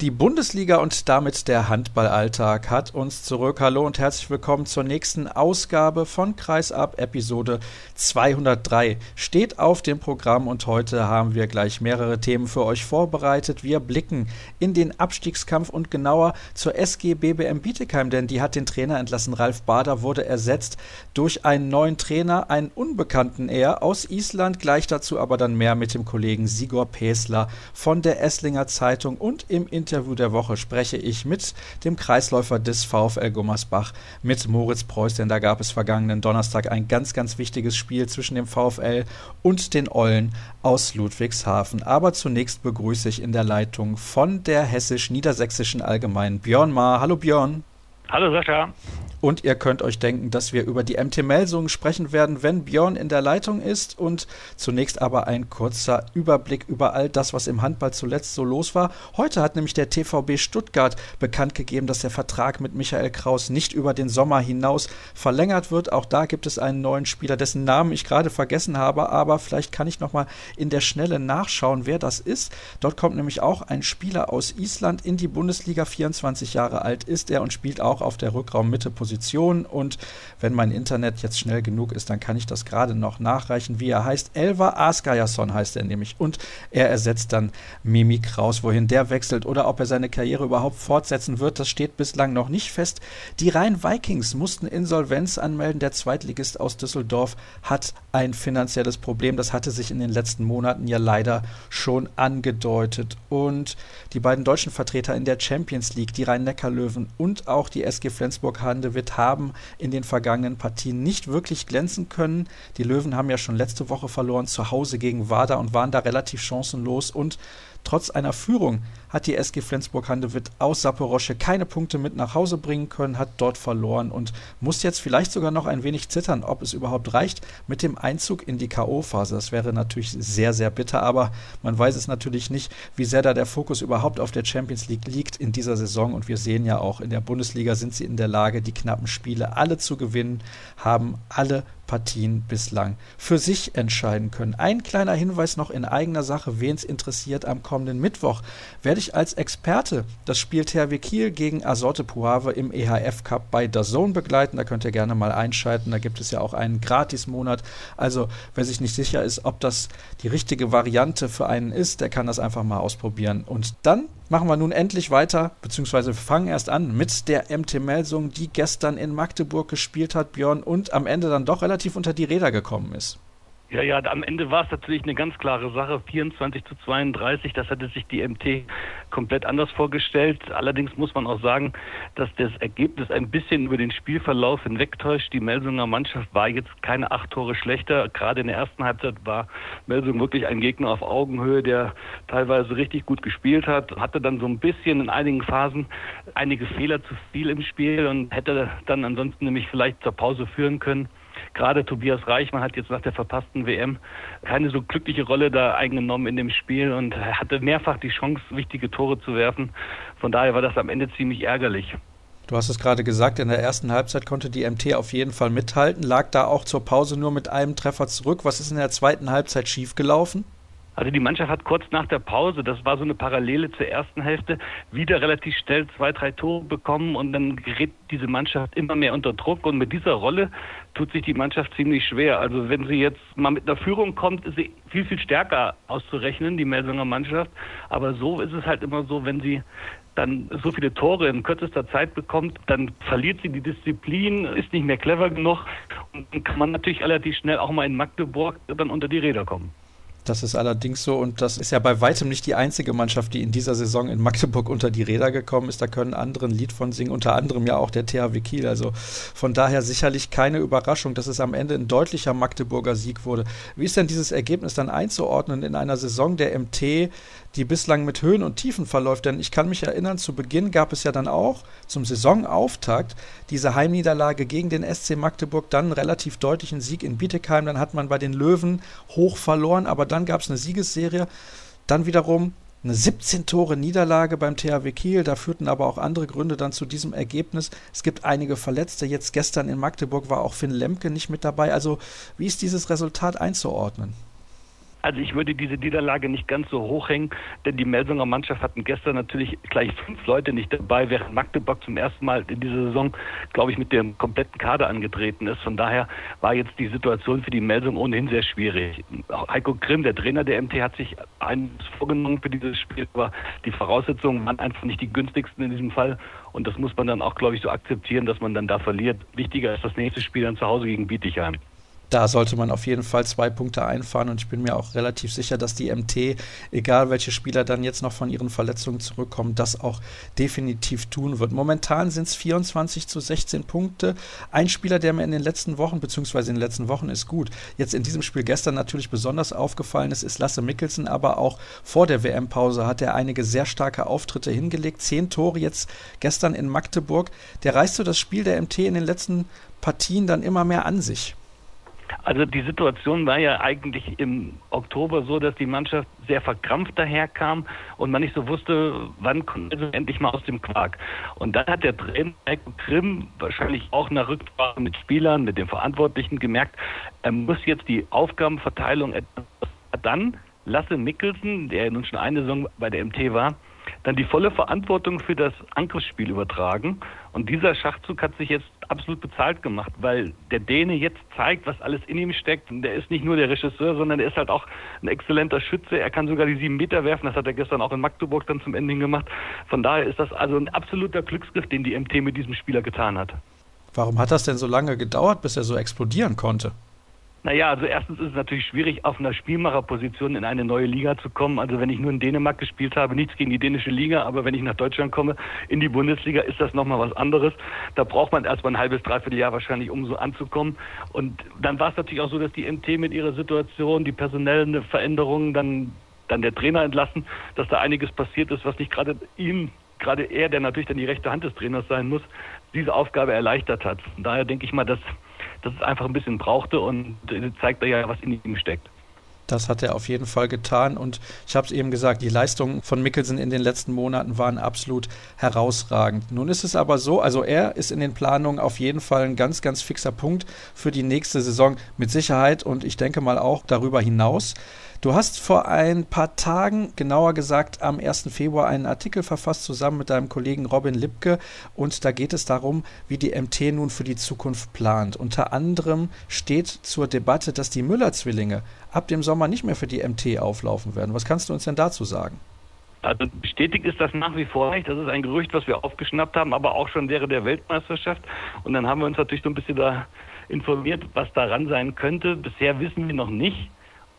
Die Bundesliga und damit der Handballalltag hat uns zurück. Hallo und herzlich willkommen zur nächsten Ausgabe von Kreisab, Episode 203. Steht auf dem Programm und heute haben wir gleich mehrere Themen für euch vorbereitet. Wir blicken in den Abstiegskampf und genauer zur SG BBM Bietigheim, denn die hat den Trainer entlassen. Ralf Bader wurde ersetzt durch einen neuen Trainer, einen Unbekannten eher aus Island. Gleich dazu aber dann mehr mit dem Kollegen Sigor Pesler von der Esslinger Zeitung und im Internet Interview der Woche spreche ich mit dem Kreisläufer des VfL Gummersbach, mit Moritz Preuß, denn da gab es vergangenen Donnerstag ein ganz, ganz wichtiges Spiel zwischen dem VfL und den Eulen aus Ludwigshafen. Aber zunächst begrüße ich in der Leitung von der hessisch-niedersächsischen Allgemeinen Björn Maar. Hallo Björn. Hallo Sascha. Und ihr könnt euch denken, dass wir über die MT Melsungen sprechen werden, wenn Björn in der Leitung ist. Und zunächst aber ein kurzer Überblick über all das, was im Handball zuletzt so los war. Heute hat nämlich der TVB Stuttgart bekannt gegeben, dass der Vertrag mit Michael Kraus nicht über den Sommer hinaus verlängert wird. Auch da gibt es einen neuen Spieler, dessen Namen ich gerade vergessen habe, aber vielleicht kann ich nochmal in der Schnelle nachschauen, wer das ist. Dort kommt nämlich auch ein Spieler aus Island in die Bundesliga, 24 Jahre alt ist er und spielt auch auf der Rückraummitteposition Position und wenn mein Internet jetzt schnell genug ist, dann kann ich das gerade noch nachreichen, wie er heißt. Elva Askajason heißt er nämlich und er ersetzt dann Mimi Kraus. Wohin der wechselt oder ob er seine Karriere überhaupt fortsetzen wird, das steht bislang noch nicht fest. Die Rhein-Vikings mussten Insolvenz anmelden. Der Zweitligist aus Düsseldorf hat ein finanzielles Problem. Das hatte sich in den letzten Monaten ja leider schon angedeutet. Und die beiden deutschen Vertreter in der Champions League, die Rhein-Neckar-Löwen und auch die SG Flensburg-Handewitt, haben in den vergangenen Partien nicht wirklich glänzen können. Die Löwen haben ja schon letzte Woche verloren zu Hause gegen Wada und waren da relativ chancenlos und Trotz einer Führung hat die SG Flensburg-Handewitt aus Saporosche keine Punkte mit nach Hause bringen können, hat dort verloren und muss jetzt vielleicht sogar noch ein wenig zittern, ob es überhaupt reicht mit dem Einzug in die K.O.-Phase. Das wäre natürlich sehr, sehr bitter, aber man weiß es natürlich nicht, wie sehr da der Fokus überhaupt auf der Champions League liegt in dieser Saison. Und wir sehen ja auch, in der Bundesliga sind sie in der Lage, die knappen Spiele alle zu gewinnen, haben alle Partien bislang für sich entscheiden können. Ein kleiner Hinweis noch in eigener Sache, wen es interessiert, am kommenden Mittwoch werde ich als Experte das Spiel THW Kiel gegen Asorte Puave im EHF Cup bei Zone begleiten. Da könnt ihr gerne mal einschalten. Da gibt es ja auch einen Gratis-Monat. Also wer sich nicht sicher ist, ob das die richtige Variante für einen ist, der kann das einfach mal ausprobieren. Und dann machen wir nun endlich weiter, beziehungsweise fangen erst an mit der MT Melsung, die gestern in Magdeburg gespielt hat, Björn, und am Ende dann doch relativ unter die Räder gekommen ist. Ja, ja, am Ende war es natürlich eine ganz klare Sache. 24 zu 32, das hatte sich die MT komplett anders vorgestellt. Allerdings muss man auch sagen, dass das Ergebnis ein bisschen über den Spielverlauf hinwegtäuscht. Die Melsunger Mannschaft war jetzt keine acht Tore schlechter. Gerade in der ersten Halbzeit war Melsung wirklich ein Gegner auf Augenhöhe, der teilweise richtig gut gespielt hat. Hatte dann so ein bisschen in einigen Phasen einige Fehler zu viel im Spiel und hätte dann ansonsten nämlich vielleicht zur Pause führen können. Gerade Tobias Reichmann hat jetzt nach der verpassten WM keine so glückliche Rolle da eingenommen in dem Spiel und hatte mehrfach die Chance, wichtige Tore zu werfen. Von daher war das am Ende ziemlich ärgerlich. Du hast es gerade gesagt, in der ersten Halbzeit konnte die MT auf jeden Fall mithalten, lag da auch zur Pause nur mit einem Treffer zurück. Was ist in der zweiten Halbzeit schiefgelaufen? Also die Mannschaft hat kurz nach der Pause, das war so eine Parallele zur ersten Hälfte, wieder relativ schnell zwei, drei Tore bekommen und dann gerät diese Mannschaft immer mehr unter Druck und mit dieser Rolle tut sich die Mannschaft ziemlich schwer. Also wenn sie jetzt mal mit einer Führung kommt, ist sie viel, viel stärker auszurechnen, die Melsunger Mannschaft. Aber so ist es halt immer so, wenn sie dann so viele Tore in kürzester Zeit bekommt, dann verliert sie die Disziplin, ist nicht mehr clever genug und kann man natürlich relativ schnell auch mal in Magdeburg dann unter die Räder kommen. Das ist allerdings so und das ist ja bei weitem nicht die einzige Mannschaft, die in dieser Saison in Magdeburg unter die Räder gekommen ist. Da können andere ein Lied von singen, unter anderem ja auch der THW Kiel. Also von daher sicherlich keine Überraschung, dass es am Ende ein deutlicher Magdeburger Sieg wurde. Wie ist denn dieses Ergebnis dann einzuordnen in einer Saison der MT, die bislang mit Höhen und Tiefen verläuft. Denn ich kann mich erinnern, zu Beginn gab es ja dann auch zum Saisonauftakt diese Heimniederlage gegen den SC Magdeburg, dann einen relativ deutlichen Sieg in Bietigheim, dann hat man bei den Löwen hoch verloren, aber dann gab es eine Siegesserie. Dann wiederum eine 17 Tore Niederlage beim THW Kiel, da führten aber auch andere Gründe dann zu diesem Ergebnis. Es gibt einige Verletzte. Jetzt gestern in Magdeburg war auch Finn Lemke nicht mit dabei. Also, wie ist dieses Resultat einzuordnen? Also ich würde diese Niederlage nicht ganz so hoch hängen, denn die Melsunger Mannschaft hatten gestern natürlich gleich fünf Leute nicht dabei, während Magdeburg zum ersten Mal in dieser Saison, glaube ich, mit dem kompletten Kader angetreten ist. Von daher war jetzt die Situation für die Melsung ohnehin sehr schwierig. Heiko Grimm, der Trainer der MT, hat sich eines vorgenommen für dieses Spiel, aber die Voraussetzungen waren einfach nicht die günstigsten in diesem Fall. Und das muss man dann auch, glaube ich, so akzeptieren, dass man dann da verliert. Wichtiger ist das nächste Spiel dann zu Hause gegen Bietigheim da sollte man auf jeden Fall zwei Punkte einfahren und ich bin mir auch relativ sicher, dass die MT, egal welche Spieler dann jetzt noch von ihren Verletzungen zurückkommen, das auch definitiv tun wird. Momentan sind es 24 zu 16 Punkte. Ein Spieler, der mir in den letzten Wochen, beziehungsweise in den letzten Wochen ist gut, jetzt in diesem Spiel gestern natürlich besonders aufgefallen ist, ist Lasse Mikkelsen, aber auch vor der WM-Pause hat er einige sehr starke Auftritte hingelegt. Zehn Tore jetzt gestern in Magdeburg. Der reißt so das Spiel der MT in den letzten Partien dann immer mehr an sich. Also die Situation war ja eigentlich im Oktober so, dass die Mannschaft sehr verkrampft daherkam und man nicht so wusste, wann kommt also endlich mal aus dem Quark. Und dann hat der Trainer Grimm wahrscheinlich auch nach Rücksprache mit Spielern, mit den Verantwortlichen gemerkt, er muss jetzt die Aufgabenverteilung etwas dann Lasse Mikkelsen, der nun schon eine Saison bei der MT war, dann die volle Verantwortung für das Angriffsspiel übertragen. Und dieser Schachzug hat sich jetzt absolut bezahlt gemacht, weil der Däne jetzt zeigt, was alles in ihm steckt. Und der ist nicht nur der Regisseur, sondern der ist halt auch ein exzellenter Schütze. Er kann sogar die sieben Meter werfen. Das hat er gestern auch in Magdeburg dann zum Ende gemacht. Von daher ist das also ein absoluter Glücksgriff, den die MT mit diesem Spieler getan hat. Warum hat das denn so lange gedauert, bis er so explodieren konnte? Naja, also erstens ist es natürlich schwierig, auf einer Spielmacherposition in eine neue Liga zu kommen. Also wenn ich nur in Dänemark gespielt habe, nichts gegen die dänische Liga, aber wenn ich nach Deutschland komme, in die Bundesliga, ist das nochmal was anderes. Da braucht man erstmal ein halbes, dreiviertel Jahr wahrscheinlich, um so anzukommen. Und dann war es natürlich auch so, dass die MT mit ihrer Situation, die personellen Veränderungen, dann, dann der Trainer entlassen, dass da einiges passiert ist, was nicht gerade ihm gerade er, der natürlich dann die rechte Hand des Trainers sein muss, diese Aufgabe erleichtert hat. Von daher denke ich mal, dass dass es einfach ein bisschen brauchte und zeigt ja, was in ihm steckt. Das hat er auf jeden Fall getan. Und ich habe es eben gesagt, die Leistungen von Mikkelsen in den letzten Monaten waren absolut herausragend. Nun ist es aber so, also er ist in den Planungen auf jeden Fall ein ganz, ganz fixer Punkt für die nächste Saison mit Sicherheit und ich denke mal auch darüber hinaus. Du hast vor ein paar Tagen, genauer gesagt am 1. Februar, einen Artikel verfasst zusammen mit deinem Kollegen Robin Lipke und da geht es darum, wie die MT nun für die Zukunft plant. Unter anderem steht zur Debatte, dass die Müller-Zwillinge ab dem Sommer nicht mehr für die MT auflaufen werden. Was kannst du uns denn dazu sagen? Also bestätigt ist das nach wie vor nicht. Das ist ein Gerücht, was wir aufgeschnappt haben, aber auch schon während der Weltmeisterschaft. Und dann haben wir uns natürlich so ein bisschen da informiert, was daran sein könnte. Bisher wissen wir noch nicht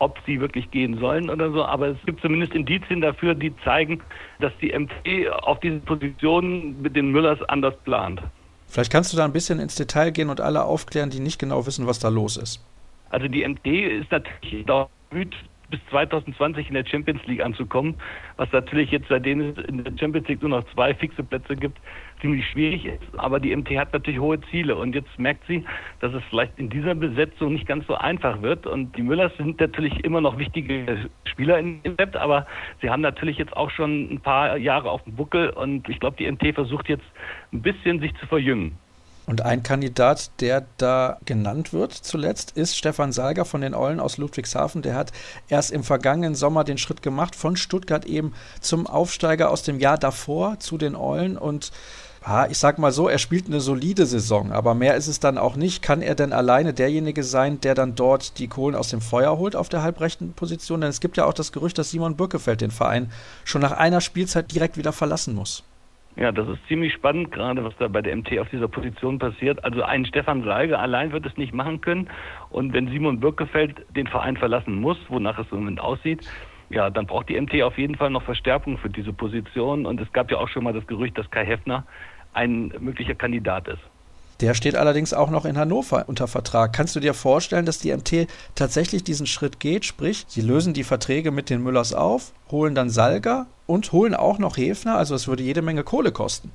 ob sie wirklich gehen sollen oder so, aber es gibt zumindest Indizien dafür, die zeigen, dass die MT auf diese Position mit den Müllers anders plant. Vielleicht kannst du da ein bisschen ins Detail gehen und alle aufklären, die nicht genau wissen, was da los ist. Also die MT ist natürlich bemüht, bis 2020 in der Champions League anzukommen, was natürlich jetzt, seitdem es in der Champions League nur noch zwei fixe Plätze gibt, ziemlich schwierig ist. Aber die MT hat natürlich hohe Ziele und jetzt merkt sie, dass es vielleicht in dieser Besetzung nicht ganz so einfach wird. Und die Müllers sind natürlich immer noch wichtige Spieler in dem Web, aber sie haben natürlich jetzt auch schon ein paar Jahre auf dem Buckel und ich glaube, die MT versucht jetzt ein bisschen sich zu verjüngen. Und ein Kandidat, der da genannt wird zuletzt, ist Stefan Salger von den Eulen aus Ludwigshafen. Der hat erst im vergangenen Sommer den Schritt gemacht von Stuttgart eben zum Aufsteiger aus dem Jahr davor zu den Eulen und ja, ich sag mal so, er spielt eine solide Saison, aber mehr ist es dann auch nicht. Kann er denn alleine derjenige sein, der dann dort die Kohlen aus dem Feuer holt auf der halbrechten Position? Denn es gibt ja auch das Gerücht, dass Simon Birkefeld den Verein schon nach einer Spielzeit direkt wieder verlassen muss. Ja, das ist ziemlich spannend, gerade was da bei der MT auf dieser Position passiert. Also ein Stefan Salge allein wird es nicht machen können. Und wenn Simon Birkefeld den Verein verlassen muss, wonach es im Moment aussieht, ja, dann braucht die MT auf jeden Fall noch Verstärkung für diese Position. Und es gab ja auch schon mal das Gerücht, dass Kai Heffner ein möglicher Kandidat ist. Der steht allerdings auch noch in Hannover unter Vertrag. Kannst du dir vorstellen, dass die MT tatsächlich diesen Schritt geht? Sprich, sie lösen die Verträge mit den Müllers auf, holen dann Salga und holen auch noch Hefner. Also es würde jede Menge Kohle kosten.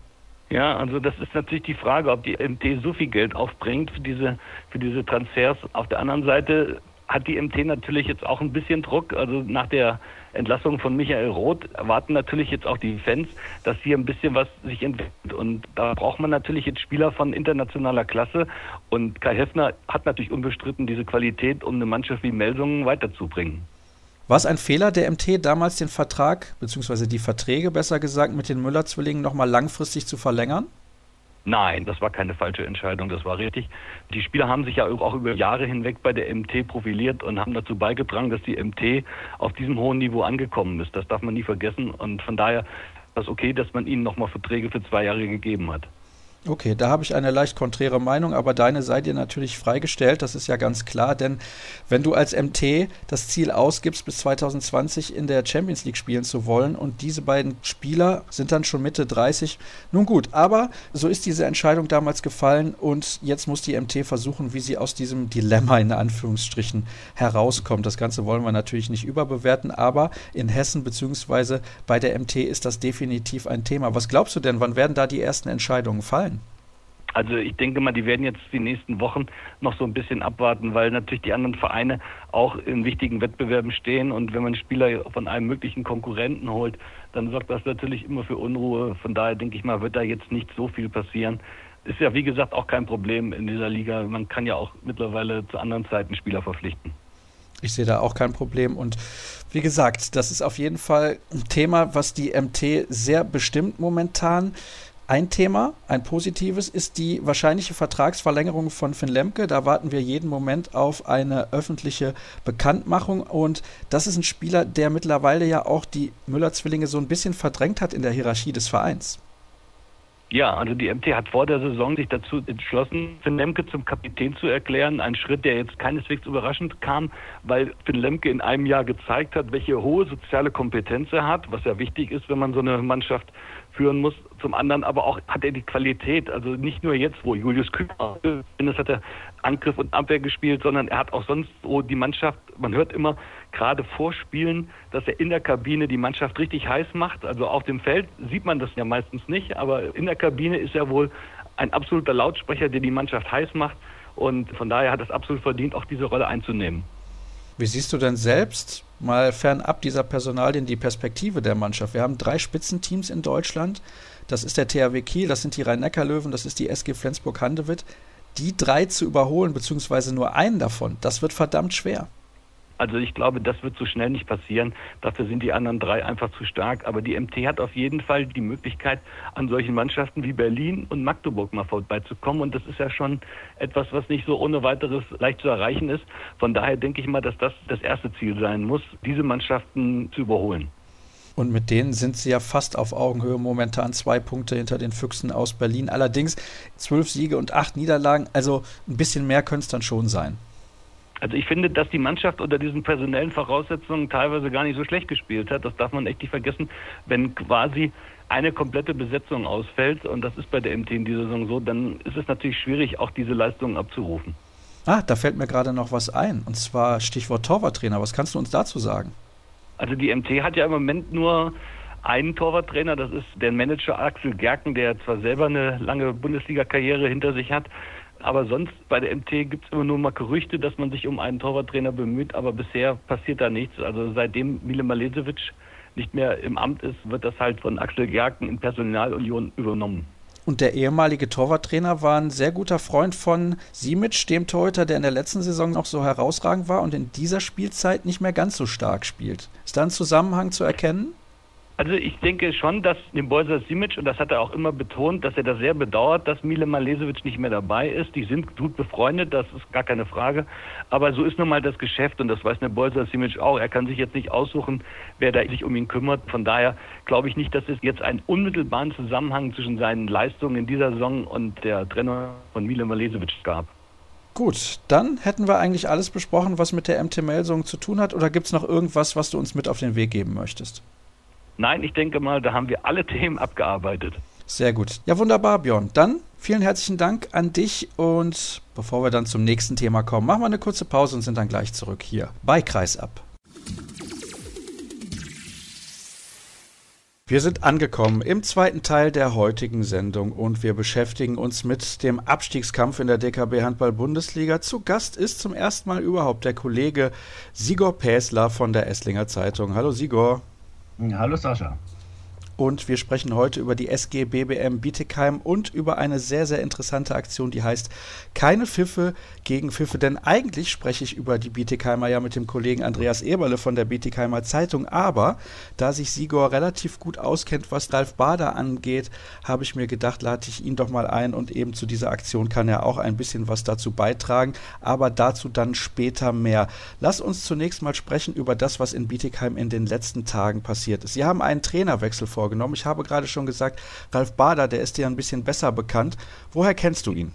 Ja, also das ist natürlich die Frage, ob die MT so viel Geld aufbringt für diese, für diese Transfers. Auf der anderen Seite hat die MT natürlich jetzt auch ein bisschen Druck. Also nach der Entlassung von Michael Roth erwarten natürlich jetzt auch die Fans, dass hier ein bisschen was sich entwickelt. Und da braucht man natürlich jetzt Spieler von internationaler Klasse. Und Kai Heffner hat natürlich unbestritten diese Qualität, um eine Mannschaft wie Melsungen weiterzubringen. War es ein Fehler der MT, damals den Vertrag, beziehungsweise die Verträge besser gesagt, mit den Müller-Zwillingen nochmal langfristig zu verlängern? Nein, das war keine falsche Entscheidung, das war richtig. Die Spieler haben sich ja auch über Jahre hinweg bei der MT profiliert und haben dazu beigetragen, dass die MT auf diesem hohen Niveau angekommen ist. Das darf man nie vergessen und von daher ist das okay, dass man ihnen nochmal Verträge für zwei Jahre gegeben hat. Okay, da habe ich eine leicht konträre Meinung, aber deine sei dir natürlich freigestellt, das ist ja ganz klar, denn wenn du als MT das Ziel ausgibst, bis 2020 in der Champions League spielen zu wollen und diese beiden Spieler sind dann schon Mitte 30, nun gut, aber so ist diese Entscheidung damals gefallen und jetzt muss die MT versuchen, wie sie aus diesem Dilemma in Anführungsstrichen herauskommt. Das Ganze wollen wir natürlich nicht überbewerten, aber in Hessen bzw. bei der MT ist das definitiv ein Thema. Was glaubst du denn, wann werden da die ersten Entscheidungen fallen? Also ich denke mal, die werden jetzt die nächsten Wochen noch so ein bisschen abwarten, weil natürlich die anderen Vereine auch in wichtigen Wettbewerben stehen und wenn man Spieler von einem möglichen Konkurrenten holt, dann sorgt das natürlich immer für Unruhe. Von daher denke ich mal, wird da jetzt nicht so viel passieren. Ist ja wie gesagt auch kein Problem in dieser Liga. Man kann ja auch mittlerweile zu anderen Zeiten Spieler verpflichten. Ich sehe da auch kein Problem. Und wie gesagt, das ist auf jeden Fall ein Thema, was die MT sehr bestimmt momentan. Ein Thema, ein positives, ist die wahrscheinliche Vertragsverlängerung von Finn Lemke. Da warten wir jeden Moment auf eine öffentliche Bekanntmachung. Und das ist ein Spieler, der mittlerweile ja auch die Müller-Zwillinge so ein bisschen verdrängt hat in der Hierarchie des Vereins. Ja, also die MT hat vor der Saison sich dazu entschlossen, Finn Lemke zum Kapitän zu erklären. Ein Schritt, der jetzt keineswegs überraschend kam, weil Finn Lemke in einem Jahr gezeigt hat, welche hohe soziale Kompetenz er hat, was ja wichtig ist, wenn man so eine Mannschaft führen muss. Zum anderen aber auch hat er die Qualität, also nicht nur jetzt, wo Julius Kühner, das hat er Angriff und Abwehr gespielt, sondern er hat auch sonst wo die Mannschaft, man hört immer gerade vor Spielen, dass er in der Kabine die Mannschaft richtig heiß macht. Also auf dem Feld sieht man das ja meistens nicht, aber in der Kabine ist er wohl ein absoluter Lautsprecher, der die Mannschaft heiß macht. Und von daher hat es absolut verdient, auch diese Rolle einzunehmen. Wie siehst du denn selbst, mal fernab dieser Personalien, die Perspektive der Mannschaft? Wir haben drei Spitzenteams in Deutschland. Das ist der THW Kiel, das sind die Rhein-Neckar-Löwen, das ist die SG Flensburg-Handewitt. Die drei zu überholen, beziehungsweise nur einen davon, das wird verdammt schwer. Also ich glaube, das wird so schnell nicht passieren. Dafür sind die anderen drei einfach zu stark. Aber die MT hat auf jeden Fall die Möglichkeit, an solchen Mannschaften wie Berlin und Magdeburg mal vorbeizukommen. Und das ist ja schon etwas, was nicht so ohne weiteres leicht zu erreichen ist. Von daher denke ich mal, dass das das erste Ziel sein muss, diese Mannschaften zu überholen. Und mit denen sind sie ja fast auf Augenhöhe momentan zwei Punkte hinter den Füchsen aus Berlin. Allerdings zwölf Siege und acht Niederlagen. Also ein bisschen mehr könnte es dann schon sein. Also ich finde, dass die Mannschaft unter diesen personellen Voraussetzungen teilweise gar nicht so schlecht gespielt hat. Das darf man echt nicht vergessen, wenn quasi eine komplette Besetzung ausfällt, und das ist bei der MT in dieser Saison so, dann ist es natürlich schwierig, auch diese Leistungen abzurufen. Ah, da fällt mir gerade noch was ein, und zwar Stichwort Torwarttrainer. Was kannst du uns dazu sagen? Also die MT hat ja im Moment nur einen Torwarttrainer, das ist der Manager Axel Gerken, der zwar selber eine lange Bundesliga-Karriere hinter sich hat, aber sonst bei der MT gibt es immer nur mal Gerüchte, dass man sich um einen Torwarttrainer bemüht, aber bisher passiert da nichts. Also seitdem Mile Malesevic nicht mehr im Amt ist, wird das halt von Axel Gerken in Personalunion übernommen. Und der ehemalige Torwarttrainer war ein sehr guter Freund von Simic, dem Torhüter, der in der letzten Saison noch so herausragend war und in dieser Spielzeit nicht mehr ganz so stark spielt. Ist da ein Zusammenhang zu erkennen? Also ich denke schon, dass Bolser Simic, und das hat er auch immer betont, dass er das sehr bedauert, dass Mile Malesevic nicht mehr dabei ist. Die sind gut befreundet, das ist gar keine Frage. Aber so ist nun mal das Geschäft und das weiß Bolser Simic auch. Er kann sich jetzt nicht aussuchen, wer da sich um ihn kümmert. Von daher glaube ich nicht, dass es jetzt einen unmittelbaren Zusammenhang zwischen seinen Leistungen in dieser Saison und der Trennung von Mile Malesevic gab. Gut, dann hätten wir eigentlich alles besprochen, was mit der MT-Melsung zu tun hat. Oder gibt es noch irgendwas, was du uns mit auf den Weg geben möchtest? Nein, ich denke mal, da haben wir alle Themen abgearbeitet. Sehr gut. Ja, wunderbar, Björn. Dann vielen herzlichen Dank an dich und bevor wir dann zum nächsten Thema kommen, machen wir eine kurze Pause und sind dann gleich zurück hier bei Kreisab. Wir sind angekommen im zweiten Teil der heutigen Sendung und wir beschäftigen uns mit dem Abstiegskampf in der DKB Handball Bundesliga. Zu Gast ist zum ersten Mal überhaupt der Kollege Sigor Päsler von der Esslinger Zeitung. Hallo Sigor. Hallo Sascha. Und wir sprechen heute über die SG BBM Bietigheim und über eine sehr, sehr interessante Aktion, die heißt Keine Pfiffe gegen Pfiffe, denn eigentlich spreche ich über die Bietigheimer ja mit dem Kollegen Andreas Eberle von der Bietigheimer Zeitung, aber da sich Sigor relativ gut auskennt, was Ralf Bader angeht, habe ich mir gedacht, lade ich ihn doch mal ein. Und eben zu dieser Aktion kann er auch ein bisschen was dazu beitragen, aber dazu dann später mehr. Lass uns zunächst mal sprechen über das, was in Bietigheim in den letzten Tagen passiert ist. Sie haben einen Trainerwechsel vor vorgenommen. Ich habe gerade schon gesagt, Ralf Bader, der ist dir ein bisschen besser bekannt. Woher kennst du ihn?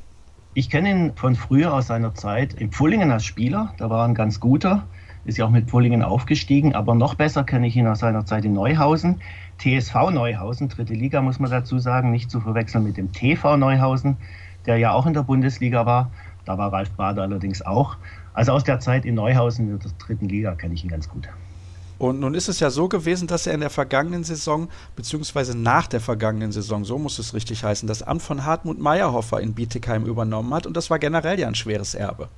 Ich kenne ihn von früher aus seiner Zeit in Pfullingen als Spieler. Da war er ein ganz guter. Ist ja auch mit Pfullingen aufgestiegen. Aber noch besser kenne ich ihn aus seiner Zeit in Neuhausen. TSV Neuhausen, dritte Liga muss man dazu sagen, nicht zu verwechseln mit dem TV Neuhausen, der ja auch in der Bundesliga war. Da war Ralf Bader allerdings auch. Also aus der Zeit in Neuhausen in der dritten Liga kenne ich ihn ganz gut. Und nun ist es ja so gewesen, dass er in der vergangenen Saison, beziehungsweise nach der vergangenen Saison, so muss es richtig heißen, das Amt von Hartmut Meyerhofer in Bietigheim übernommen hat. Und das war generell ja ein schweres Erbe.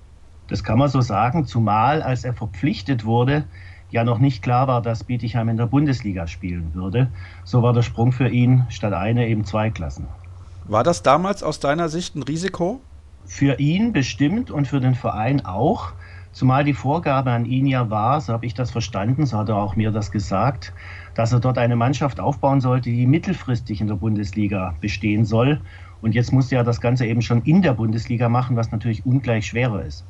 Das kann man so sagen, zumal als er verpflichtet wurde, ja noch nicht klar war, dass Bietigheim in der Bundesliga spielen würde. So war der Sprung für ihn statt eine eben zwei Klassen. War das damals aus deiner Sicht ein Risiko? Für ihn bestimmt und für den Verein auch. Zumal die Vorgabe an ihn ja war, so habe ich das verstanden, so hat er auch mir das gesagt, dass er dort eine Mannschaft aufbauen sollte, die mittelfristig in der Bundesliga bestehen soll. Und jetzt musste er das Ganze eben schon in der Bundesliga machen, was natürlich ungleich schwerer ist.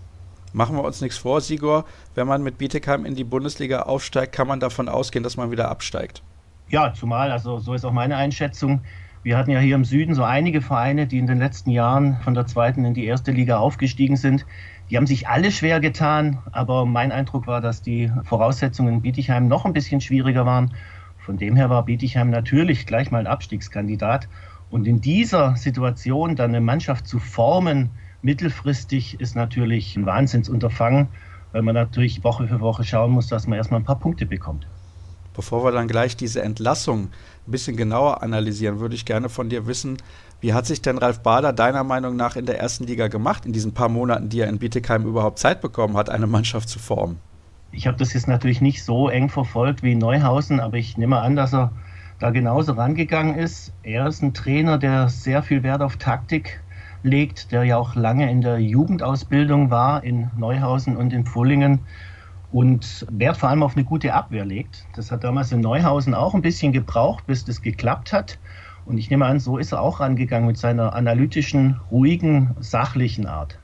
Machen wir uns nichts vor, Sigor. Wenn man mit Bietigheim in die Bundesliga aufsteigt, kann man davon ausgehen, dass man wieder absteigt. Ja, zumal, also so ist auch meine Einschätzung. Wir hatten ja hier im Süden so einige Vereine, die in den letzten Jahren von der zweiten in die erste Liga aufgestiegen sind. Die haben sich alle schwer getan, aber mein Eindruck war, dass die Voraussetzungen in Bietigheim noch ein bisschen schwieriger waren. Von dem her war Bietigheim natürlich gleich mal ein Abstiegskandidat. Und in dieser Situation dann eine Mannschaft zu formen, mittelfristig, ist natürlich ein Wahnsinnsunterfangen, weil man natürlich Woche für Woche schauen muss, dass man erstmal ein paar Punkte bekommt. Bevor wir dann gleich diese Entlassung ein bisschen genauer analysieren, würde ich gerne von dir wissen, wie hat sich denn Ralf Bader deiner Meinung nach in der ersten Liga gemacht, in diesen paar Monaten, die er in Bietigheim überhaupt Zeit bekommen hat, eine Mannschaft zu formen? Ich habe das jetzt natürlich nicht so eng verfolgt wie Neuhausen, aber ich nehme an, dass er da genauso rangegangen ist. Er ist ein Trainer, der sehr viel Wert auf Taktik legt, der ja auch lange in der Jugendausbildung war in Neuhausen und in Pfullingen und Wert vor allem auf eine gute Abwehr legt. Das hat damals in Neuhausen auch ein bisschen gebraucht, bis das geklappt hat. Und ich nehme an, so ist er auch rangegangen mit seiner analytischen, ruhigen, sachlichen Art.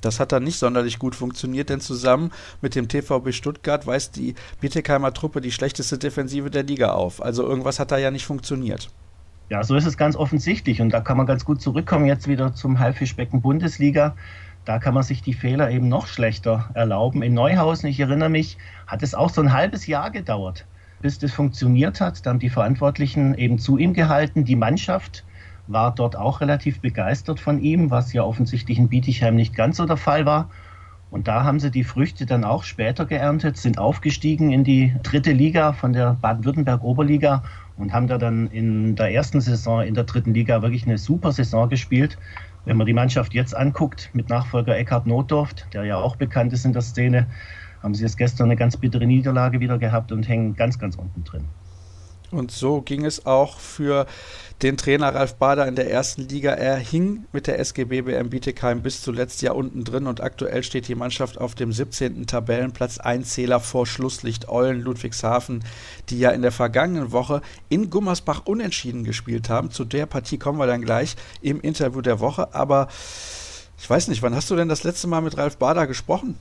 Das hat dann nicht sonderlich gut funktioniert, denn zusammen mit dem TVB Stuttgart weist die Bietigheimer Truppe die schlechteste Defensive der Liga auf. Also irgendwas hat da ja nicht funktioniert. Ja, so ist es ganz offensichtlich. Und da kann man ganz gut zurückkommen jetzt wieder zum Haifischbecken Bundesliga. Da kann man sich die Fehler eben noch schlechter erlauben. In Neuhausen, ich erinnere mich, hat es auch so ein halbes Jahr gedauert, bis das funktioniert hat. Da haben die Verantwortlichen eben zu ihm gehalten. Die Mannschaft war dort auch relativ begeistert von ihm, was ja offensichtlich in Bietigheim nicht ganz so der Fall war. Und da haben sie die Früchte dann auch später geerntet, sind aufgestiegen in die dritte Liga von der Baden-Württemberg-Oberliga und haben da dann in der ersten Saison in der dritten Liga wirklich eine super Saison gespielt. Wenn man die Mannschaft jetzt anguckt, mit Nachfolger Eckhard Notdorft, der ja auch bekannt ist in der Szene, haben sie jetzt gestern eine ganz bittere Niederlage wieder gehabt und hängen ganz, ganz unten drin. Und so ging es auch für den Trainer Ralf Bader in der ersten Liga. Er hing mit der SGB BM Bietigheim bis zuletzt ja unten drin und aktuell steht die Mannschaft auf dem 17. Tabellenplatz, ein Zähler vor Schlusslicht Eulen Ludwigshafen, die ja in der vergangenen Woche in Gummersbach unentschieden gespielt haben. Zu der Partie kommen wir dann gleich im Interview der Woche. Aber ich weiß nicht, wann hast du denn das letzte Mal mit Ralf Bader gesprochen?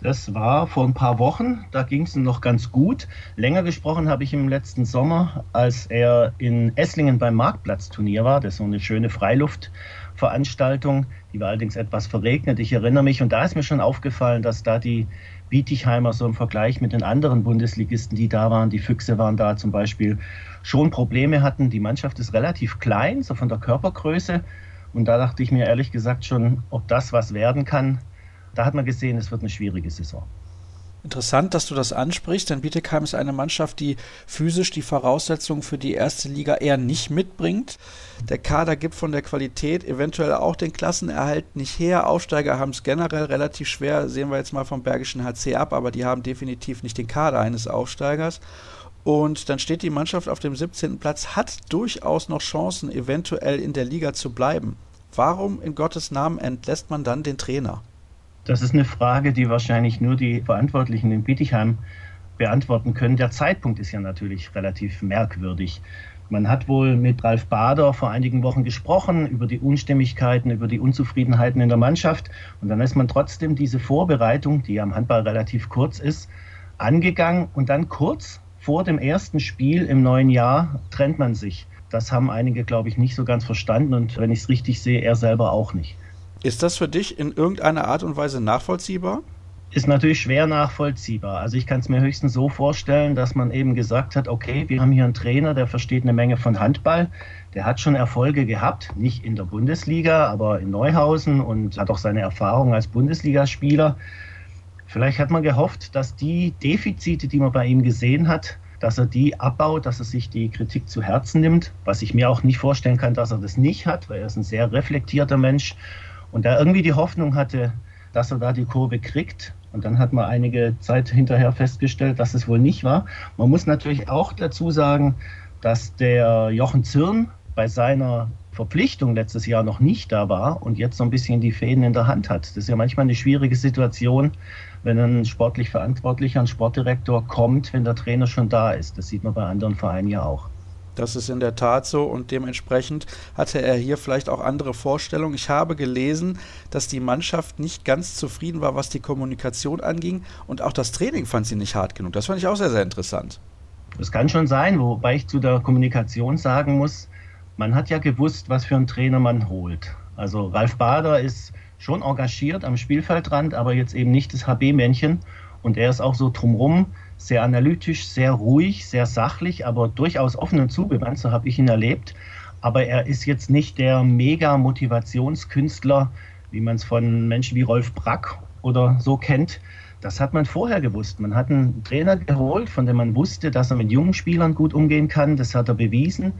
Das war vor ein paar Wochen, da ging es noch ganz gut. Länger gesprochen habe ich im letzten Sommer, als er in Esslingen beim Marktplatzturnier war. Das ist so eine schöne Freiluftveranstaltung, die war allerdings etwas verregnet. Ich erinnere mich, und da ist mir schon aufgefallen, dass da die Bietigheimer so im Vergleich mit den anderen Bundesligisten, die da waren, die Füchse waren da zum Beispiel, schon Probleme hatten. Die Mannschaft ist relativ klein, so von der Körpergröße. Und da dachte ich mir ehrlich gesagt schon, ob das was werden kann da hat man gesehen, es wird eine schwierige Saison. Interessant, dass du das ansprichst, denn Bietigheim ist eine Mannschaft, die physisch die Voraussetzungen für die erste Liga eher nicht mitbringt. Der Kader gibt von der Qualität eventuell auch den Klassenerhalt nicht her. Aufsteiger haben es generell relativ schwer, sehen wir jetzt mal vom Bergischen HC ab, aber die haben definitiv nicht den Kader eines Aufsteigers. Und dann steht die Mannschaft auf dem 17. Platz, hat durchaus noch Chancen, eventuell in der Liga zu bleiben. Warum in Gottes Namen entlässt man dann den Trainer? Das ist eine Frage, die wahrscheinlich nur die Verantwortlichen in Bietigheim beantworten können. Der Zeitpunkt ist ja natürlich relativ merkwürdig. Man hat wohl mit Ralf Bader vor einigen Wochen gesprochen über die Unstimmigkeiten, über die Unzufriedenheiten in der Mannschaft. Und dann ist man trotzdem diese Vorbereitung, die am Handball relativ kurz ist, angegangen. Und dann kurz vor dem ersten Spiel im neuen Jahr trennt man sich. Das haben einige, glaube ich, nicht so ganz verstanden. Und wenn ich es richtig sehe, er selber auch nicht. Ist das für dich in irgendeiner Art und Weise nachvollziehbar? ist natürlich schwer nachvollziehbar. Also ich kann es mir höchstens so vorstellen, dass man eben gesagt hat, okay, wir haben hier einen Trainer, der versteht eine Menge von Handball, der hat schon Erfolge gehabt, nicht in der Bundesliga, aber in Neuhausen und hat auch seine Erfahrung als Bundesligaspieler. Vielleicht hat man gehofft, dass die Defizite, die man bei ihm gesehen hat, dass er die abbaut, dass er sich die Kritik zu Herzen nimmt, was ich mir auch nicht vorstellen kann, dass er das nicht hat, weil er ist ein sehr reflektierter Mensch und da irgendwie die Hoffnung hatte, dass er da die Kurve kriegt. Und dann hat man einige Zeit hinterher festgestellt, dass es wohl nicht war. Man muss natürlich auch dazu sagen, dass der Jochen Zirn bei seiner Verpflichtung letztes Jahr noch nicht da war und jetzt so ein bisschen die Fäden in der Hand hat. Das ist ja manchmal eine schwierige Situation, wenn ein sportlich Verantwortlicher, ein Sportdirektor kommt, wenn der Trainer schon da ist. Das sieht man bei anderen Vereinen ja auch. Das ist in der Tat so und dementsprechend hatte er hier vielleicht auch andere Vorstellungen. Ich habe gelesen, dass die Mannschaft nicht ganz zufrieden war, was die Kommunikation anging und auch das Training fand sie nicht hart genug. Das fand ich auch sehr, sehr interessant. Das kann schon sein, wobei ich zu der Kommunikation sagen muss, man hat ja gewusst, was für einen Trainer man holt. Also Ralf Bader ist schon engagiert am Spielfeldrand, aber jetzt eben nicht das HB-Männchen und er ist auch so drumrum sehr analytisch, sehr ruhig, sehr sachlich, aber durchaus offen und zugewandt, so habe ich ihn erlebt. Aber er ist jetzt nicht der Mega-Motivationskünstler, wie man es von Menschen wie Rolf Brack oder so kennt. Das hat man vorher gewusst. Man hat einen Trainer geholt, von dem man wusste, dass er mit jungen Spielern gut umgehen kann. Das hat er bewiesen,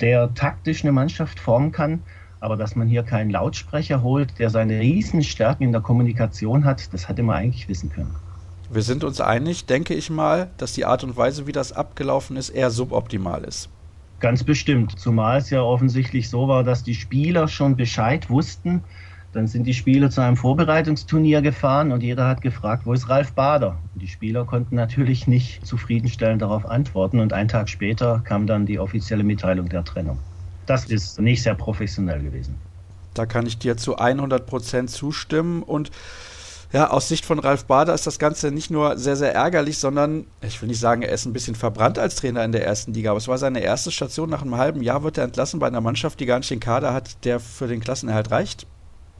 der taktisch eine Mannschaft formen kann. Aber dass man hier keinen Lautsprecher holt, der seine Riesenstärken in der Kommunikation hat, das hätte man eigentlich wissen können. Wir sind uns einig, denke ich mal, dass die Art und Weise, wie das abgelaufen ist, eher suboptimal ist. Ganz bestimmt. Zumal es ja offensichtlich so war, dass die Spieler schon Bescheid wussten. Dann sind die Spieler zu einem Vorbereitungsturnier gefahren und jeder hat gefragt, wo ist Ralf Bader? Und die Spieler konnten natürlich nicht zufriedenstellend darauf antworten und einen Tag später kam dann die offizielle Mitteilung der Trennung. Das ist nicht sehr professionell gewesen. Da kann ich dir zu 100 Prozent zustimmen und ja, aus Sicht von Ralf Bader ist das Ganze nicht nur sehr, sehr ärgerlich, sondern ich will nicht sagen, er ist ein bisschen verbrannt als Trainer in der ersten Liga, aber es war seine erste Station. Nach einem halben Jahr wird er entlassen bei einer Mannschaft, die gar nicht den Kader hat, der für den Klassenerhalt reicht.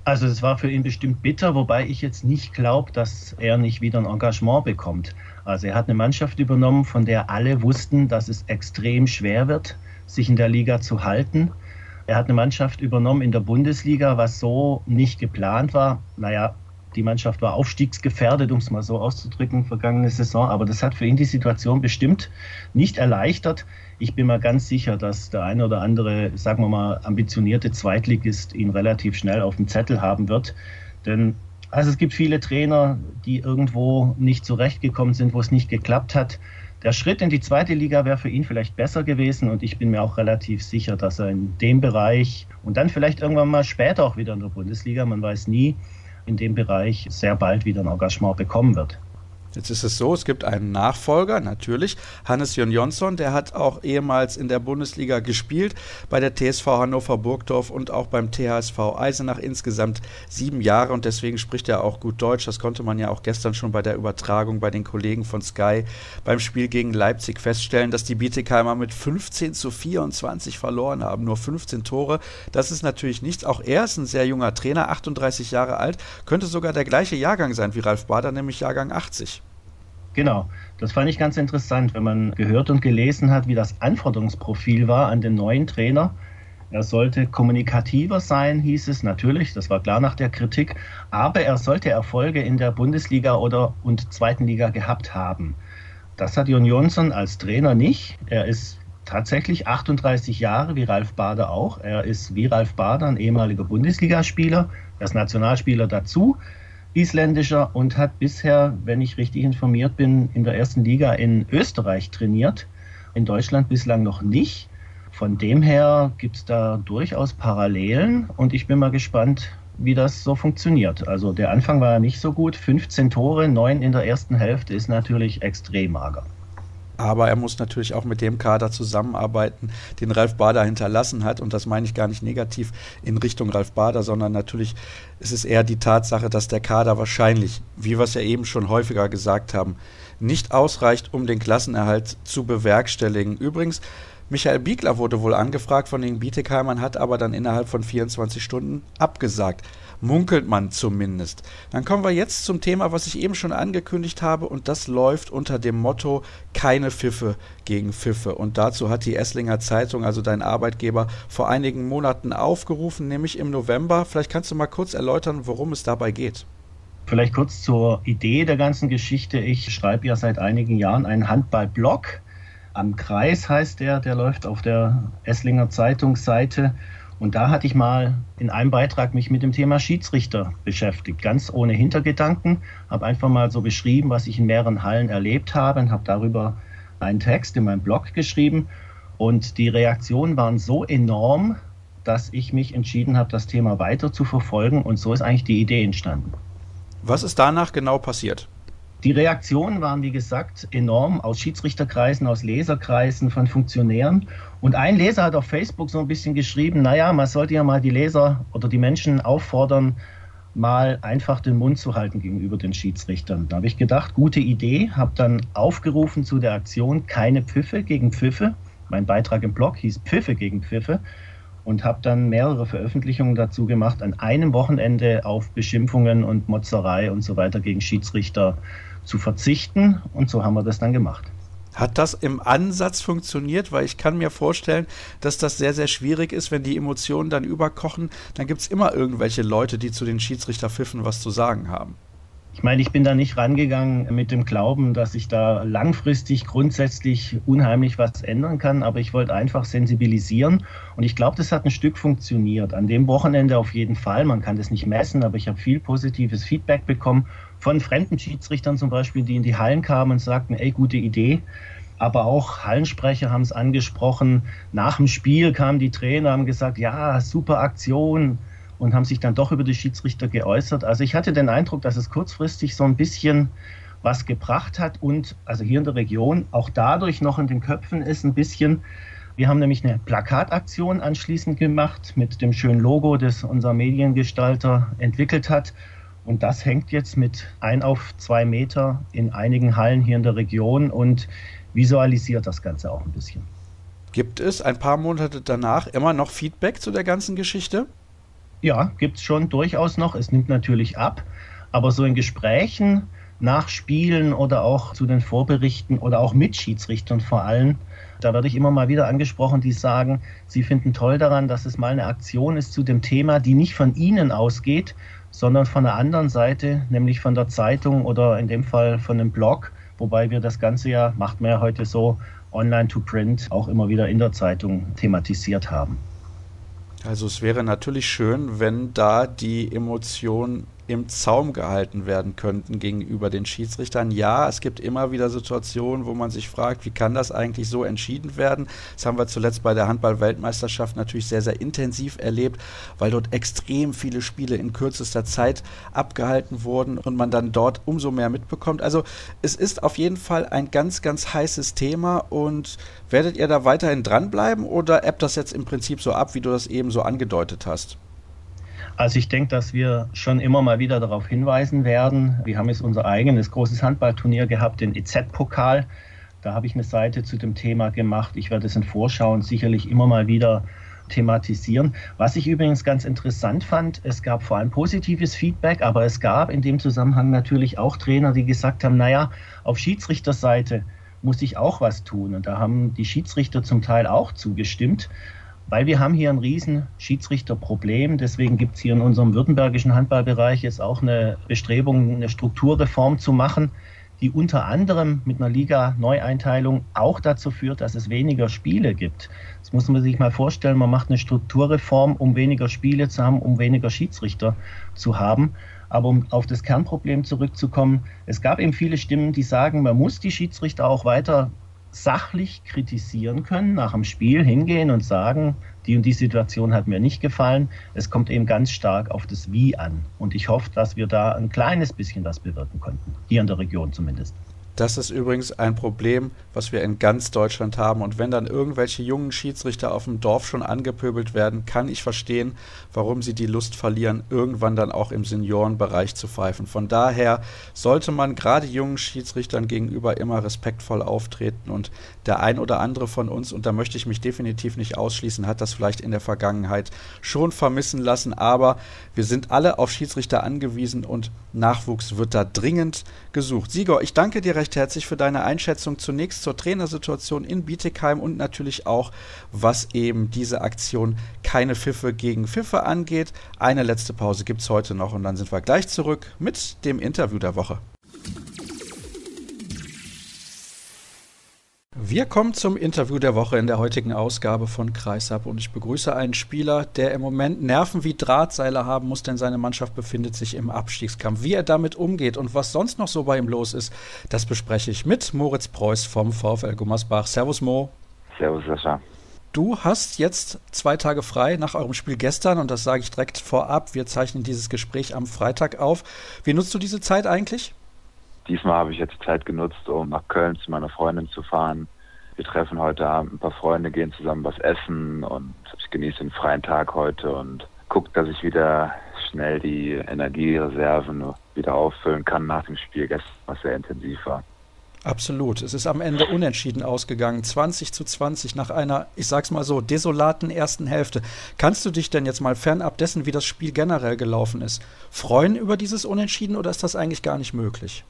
Also es war für ihn bestimmt bitter, wobei ich jetzt nicht glaube, dass er nicht wieder ein Engagement bekommt. Also er hat eine Mannschaft übernommen, von der alle wussten, dass es extrem schwer wird, sich in der Liga zu halten. Er hat eine Mannschaft übernommen in der Bundesliga, was so nicht geplant war. Naja, die Mannschaft war aufstiegsgefährdet, um es mal so auszudrücken, vergangene Saison. Aber das hat für ihn die Situation bestimmt nicht erleichtert. Ich bin mir ganz sicher, dass der eine oder andere, sagen wir mal, ambitionierte Zweitligist ihn relativ schnell auf dem Zettel haben wird. Denn also es gibt viele Trainer, die irgendwo nicht zurechtgekommen sind, wo es nicht geklappt hat. Der Schritt in die zweite Liga wäre für ihn vielleicht besser gewesen und ich bin mir auch relativ sicher, dass er in dem Bereich und dann vielleicht irgendwann mal später auch wieder in der Bundesliga, man weiß nie, in dem Bereich sehr bald wieder ein Engagement bekommen wird. Jetzt ist es so, es gibt einen Nachfolger, natürlich, Hannes Jon Jonsson, der hat auch ehemals in der Bundesliga gespielt, bei der TSV Hannover Burgdorf und auch beim THSV Eisenach insgesamt sieben Jahre und deswegen spricht er auch gut Deutsch. Das konnte man ja auch gestern schon bei der Übertragung bei den Kollegen von Sky beim Spiel gegen Leipzig feststellen, dass die Bietigheimer mit 15 zu 24 verloren haben, nur 15 Tore. Das ist natürlich nichts. Auch er ist ein sehr junger Trainer, 38 Jahre alt, könnte sogar der gleiche Jahrgang sein wie Ralf Bader, nämlich Jahrgang 80. Genau, das fand ich ganz interessant, wenn man gehört und gelesen hat, wie das Anforderungsprofil war an den neuen Trainer. Er sollte kommunikativer sein, hieß es natürlich, das war klar nach der Kritik, aber er sollte Erfolge in der Bundesliga oder und zweiten Liga gehabt haben. Das hat Jon Jonsson als Trainer nicht. Er ist tatsächlich 38 Jahre, wie Ralf Bader auch. Er ist wie Ralf Bader ein ehemaliger Bundesligaspieler, er ist Nationalspieler dazu isländischer und hat bisher, wenn ich richtig informiert bin, in der ersten Liga in Österreich trainiert. In Deutschland bislang noch nicht. Von dem her gibt es da durchaus Parallelen und ich bin mal gespannt, wie das so funktioniert. Also der Anfang war ja nicht so gut. 15 Tore, 9 in der ersten Hälfte ist natürlich extrem mager. Aber er muss natürlich auch mit dem Kader zusammenarbeiten, den Ralf Bader hinterlassen hat. Und das meine ich gar nicht negativ in Richtung Ralf Bader, sondern natürlich ist es eher die Tatsache, dass der Kader wahrscheinlich, wie wir es ja eben schon häufiger gesagt haben, nicht ausreicht, um den Klassenerhalt zu bewerkstelligen. Übrigens, Michael Biegler wurde wohl angefragt von den Bietigheimern, hat aber dann innerhalb von 24 Stunden abgesagt. Munkelt man zumindest. Dann kommen wir jetzt zum Thema, was ich eben schon angekündigt habe, und das läuft unter dem Motto keine Pfiffe gegen Pfiffe. Und dazu hat die Esslinger Zeitung, also dein Arbeitgeber, vor einigen Monaten aufgerufen, nämlich im November. Vielleicht kannst du mal kurz erläutern, worum es dabei geht. Vielleicht kurz zur Idee der ganzen Geschichte. Ich schreibe ja seit einigen Jahren einen Handball-Blog. Am Kreis heißt der, der läuft auf der Esslinger Zeitungsseite. Und da hatte ich mal in einem Beitrag mich mit dem Thema Schiedsrichter beschäftigt, ganz ohne Hintergedanken. Habe einfach mal so beschrieben, was ich in mehreren Hallen erlebt habe und habe darüber einen Text in meinem Blog geschrieben. Und die Reaktionen waren so enorm, dass ich mich entschieden habe, das Thema weiter zu verfolgen. Und so ist eigentlich die Idee entstanden. Was ist danach genau passiert? Die Reaktionen waren, wie gesagt, enorm aus Schiedsrichterkreisen, aus Leserkreisen von Funktionären. Und ein Leser hat auf Facebook so ein bisschen geschrieben, naja, man sollte ja mal die Leser oder die Menschen auffordern, mal einfach den Mund zu halten gegenüber den Schiedsrichtern. Da habe ich gedacht, gute Idee, habe dann aufgerufen zu der Aktion Keine Pfiffe gegen Pfiffe. Mein Beitrag im Blog hieß Pfiffe gegen Pfiffe und habe dann mehrere Veröffentlichungen dazu gemacht, an einem Wochenende auf Beschimpfungen und Motzerei und so weiter gegen Schiedsrichter zu verzichten. Und so haben wir das dann gemacht. Hat das im Ansatz funktioniert? Weil ich kann mir vorstellen, dass das sehr, sehr schwierig ist, wenn die Emotionen dann überkochen. Dann gibt es immer irgendwelche Leute, die zu den Schiedsrichterpfiffen was zu sagen haben. Ich meine, ich bin da nicht rangegangen mit dem Glauben, dass ich da langfristig grundsätzlich unheimlich was ändern kann, aber ich wollte einfach sensibilisieren und ich glaube, das hat ein Stück funktioniert. An dem Wochenende auf jeden Fall, man kann das nicht messen, aber ich habe viel positives Feedback bekommen von fremden Schiedsrichtern zum Beispiel, die in die Hallen kamen und sagten, ey, gute Idee. Aber auch Hallensprecher haben es angesprochen. Nach dem Spiel kamen die Trainer, haben gesagt, ja, super Aktion, und haben sich dann doch über die Schiedsrichter geäußert. Also ich hatte den Eindruck, dass es kurzfristig so ein bisschen was gebracht hat und also hier in der Region auch dadurch noch in den Köpfen ist ein bisschen. Wir haben nämlich eine Plakataktion anschließend gemacht mit dem schönen Logo, das unser Mediengestalter entwickelt hat. Und das hängt jetzt mit ein auf zwei Meter in einigen Hallen hier in der Region und visualisiert das Ganze auch ein bisschen. Gibt es ein paar Monate danach immer noch Feedback zu der ganzen Geschichte? Ja, gibt es schon durchaus noch. Es nimmt natürlich ab. Aber so in Gesprächen nach Spielen oder auch zu den Vorberichten oder auch mit Schiedsrichtern vor allem, da werde ich immer mal wieder angesprochen, die sagen, sie finden toll daran, dass es mal eine Aktion ist zu dem Thema, die nicht von ihnen ausgeht, sondern von der anderen Seite, nämlich von der Zeitung oder in dem Fall von einem Blog, wobei wir das Ganze ja, macht man ja heute so, online to print, auch immer wieder in der Zeitung thematisiert haben. Also es wäre natürlich schön, wenn da die Emotionen im Zaum gehalten werden könnten gegenüber den Schiedsrichtern. Ja, es gibt immer wieder Situationen, wo man sich fragt, wie kann das eigentlich so entschieden werden? Das haben wir zuletzt bei der Handball-Weltmeisterschaft natürlich sehr, sehr intensiv erlebt, weil dort extrem viele Spiele in kürzester Zeit abgehalten wurden und man dann dort umso mehr mitbekommt. Also es ist auf jeden Fall ein ganz, ganz heißes Thema und werdet ihr da weiterhin dranbleiben oder ebbt das jetzt im Prinzip so ab, wie du das eben so angedeutet hast? Also ich denke, dass wir schon immer mal wieder darauf hinweisen werden. Wir haben jetzt unser eigenes großes Handballturnier gehabt, den EZ-Pokal. Da habe ich eine Seite zu dem Thema gemacht. Ich werde es in Vorschauen sicherlich immer mal wieder thematisieren. Was ich übrigens ganz interessant fand, es gab vor allem positives Feedback, aber es gab in dem Zusammenhang natürlich auch Trainer, die gesagt haben, naja, auf Schiedsrichterseite muss ich auch was tun. Und da haben die Schiedsrichter zum Teil auch zugestimmt weil wir haben hier ein riesen Schiedsrichterproblem. Deswegen gibt es hier in unserem württembergischen Handballbereich jetzt auch eine Bestrebung, eine Strukturreform zu machen, die unter anderem mit einer Liga-Neueinteilung auch dazu führt, dass es weniger Spiele gibt. Das muss man sich mal vorstellen, man macht eine Strukturreform, um weniger Spiele zu haben, um weniger Schiedsrichter zu haben. Aber um auf das Kernproblem zurückzukommen, es gab eben viele Stimmen, die sagen, man muss die Schiedsrichter auch weiter sachlich kritisieren können, nach dem Spiel hingehen und sagen, die und die Situation hat mir nicht gefallen. Es kommt eben ganz stark auf das Wie an. Und ich hoffe, dass wir da ein kleines bisschen was bewirken konnten, hier in der Region zumindest. Das ist übrigens ein Problem, was wir in ganz Deutschland haben. Und wenn dann irgendwelche jungen Schiedsrichter auf dem Dorf schon angepöbelt werden, kann ich verstehen, warum sie die Lust verlieren, irgendwann dann auch im Seniorenbereich zu pfeifen. Von daher sollte man gerade jungen Schiedsrichtern gegenüber immer respektvoll auftreten. Und der ein oder andere von uns, und da möchte ich mich definitiv nicht ausschließen, hat das vielleicht in der Vergangenheit schon vermissen lassen. Aber wir sind alle auf Schiedsrichter angewiesen und Nachwuchs wird da dringend gesucht. Sigor, ich danke dir recht herzlich für deine Einschätzung zunächst zur Trainersituation in Bietigheim und natürlich auch, was eben diese Aktion keine Pfiffe gegen Pfiffe angeht. Eine letzte Pause gibt es heute noch und dann sind wir gleich zurück mit dem Interview der Woche. Wir kommen zum Interview der Woche in der heutigen Ausgabe von Kreisab und ich begrüße einen Spieler, der im Moment Nerven wie Drahtseile haben muss, denn seine Mannschaft befindet sich im Abstiegskampf. Wie er damit umgeht und was sonst noch so bei ihm los ist, das bespreche ich mit Moritz Preuß vom VfL Gummersbach. Servus Mo. Servus Sascha. Du hast jetzt zwei Tage frei nach eurem Spiel gestern und das sage ich direkt vorab. Wir zeichnen dieses Gespräch am Freitag auf. Wie nutzt du diese Zeit eigentlich? Diesmal habe ich jetzt Zeit genutzt, um nach Köln zu meiner Freundin zu fahren. Wir treffen heute Abend ein paar Freunde, gehen zusammen was essen und ich genieße den freien Tag heute und gucke, dass ich wieder schnell die Energiereserven wieder auffüllen kann nach dem Spiel gestern, was sehr intensiv war. Absolut. Es ist am Ende unentschieden ausgegangen. 20 zu 20 nach einer, ich sag's mal so, desolaten ersten Hälfte. Kannst du dich denn jetzt mal fernab dessen, wie das Spiel generell gelaufen ist, freuen über dieses Unentschieden oder ist das eigentlich gar nicht möglich?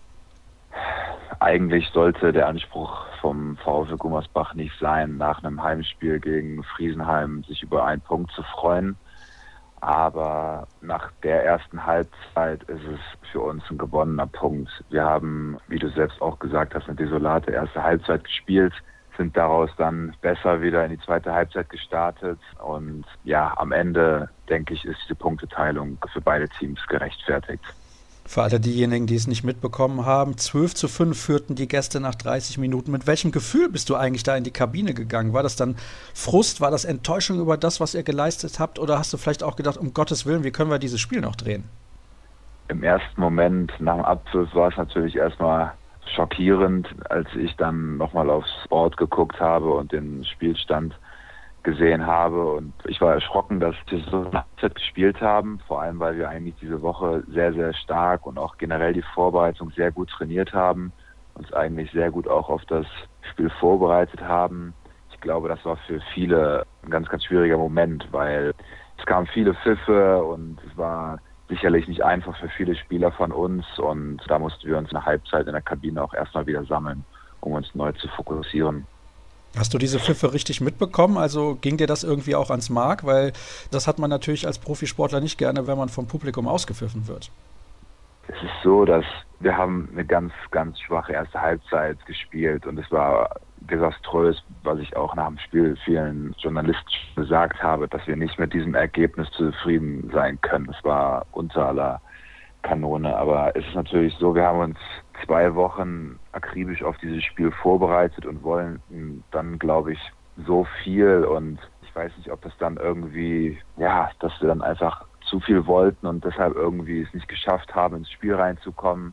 Eigentlich sollte der Anspruch vom VfL Gummersbach nicht sein, nach einem Heimspiel gegen Friesenheim sich über einen Punkt zu freuen. Aber nach der ersten Halbzeit ist es für uns ein gewonnener Punkt. Wir haben, wie du selbst auch gesagt hast, eine desolate erste Halbzeit gespielt, sind daraus dann besser wieder in die zweite Halbzeit gestartet. Und ja, am Ende, denke ich, ist diese Punkteteilung für beide Teams gerechtfertigt. Für alle diejenigen, die es nicht mitbekommen haben, 12 zu 5 führten die Gäste nach 30 Minuten. Mit welchem Gefühl bist du eigentlich da in die Kabine gegangen? War das dann Frust? War das Enttäuschung über das, was ihr geleistet habt? Oder hast du vielleicht auch gedacht, um Gottes Willen, wie können wir dieses Spiel noch drehen? Im ersten Moment nach dem Abpfiff war es natürlich erstmal schockierend, als ich dann nochmal aufs Board geguckt habe und den Spielstand gesehen habe. Und ich war erschrocken, dass wir so eine Halbzeit gespielt haben, vor allem weil wir eigentlich diese Woche sehr, sehr stark und auch generell die Vorbereitung sehr gut trainiert haben, uns eigentlich sehr gut auch auf das Spiel vorbereitet haben. Ich glaube, das war für viele ein ganz, ganz schwieriger Moment, weil es kamen viele Pfiffe und es war sicherlich nicht einfach für viele Spieler von uns und da mussten wir uns eine Halbzeit in der Kabine auch erstmal wieder sammeln, um uns neu zu fokussieren. Hast du diese Pfiffe richtig mitbekommen? Also ging dir das irgendwie auch ans Mark? Weil das hat man natürlich als Profisportler nicht gerne, wenn man vom Publikum ausgepfiffen wird. Es ist so, dass wir haben eine ganz, ganz schwache erste Halbzeit gespielt und es war desaströs, was ich auch nach dem Spiel vielen Journalisten gesagt habe, dass wir nicht mit diesem Ergebnis zufrieden sein können. Es war unter aller Kanone, aber es ist natürlich so, wir haben uns zwei Wochen akribisch auf dieses Spiel vorbereitet und wollen dann, glaube ich, so viel und ich weiß nicht, ob das dann irgendwie, ja, dass wir dann einfach zu viel wollten und deshalb irgendwie es nicht geschafft haben, ins Spiel reinzukommen,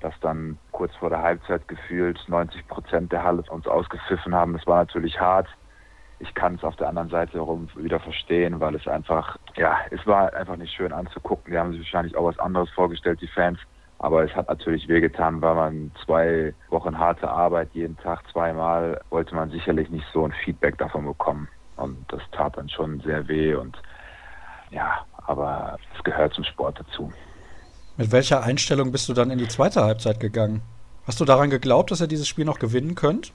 dass dann kurz vor der Halbzeit gefühlt 90 Prozent der Halle uns ausgepfiffen haben. Das war natürlich hart. Ich kann es auf der anderen Seite herum wieder verstehen, weil es einfach, ja, es war einfach nicht schön anzugucken. Die haben sich wahrscheinlich auch was anderes vorgestellt, die Fans. Aber es hat natürlich wehgetan, weil man zwei Wochen harte Arbeit, jeden Tag zweimal, wollte man sicherlich nicht so ein Feedback davon bekommen. Und das tat dann schon sehr weh und ja, aber es gehört zum Sport dazu. Mit welcher Einstellung bist du dann in die zweite Halbzeit gegangen? Hast du daran geglaubt, dass ihr dieses Spiel noch gewinnen könnt?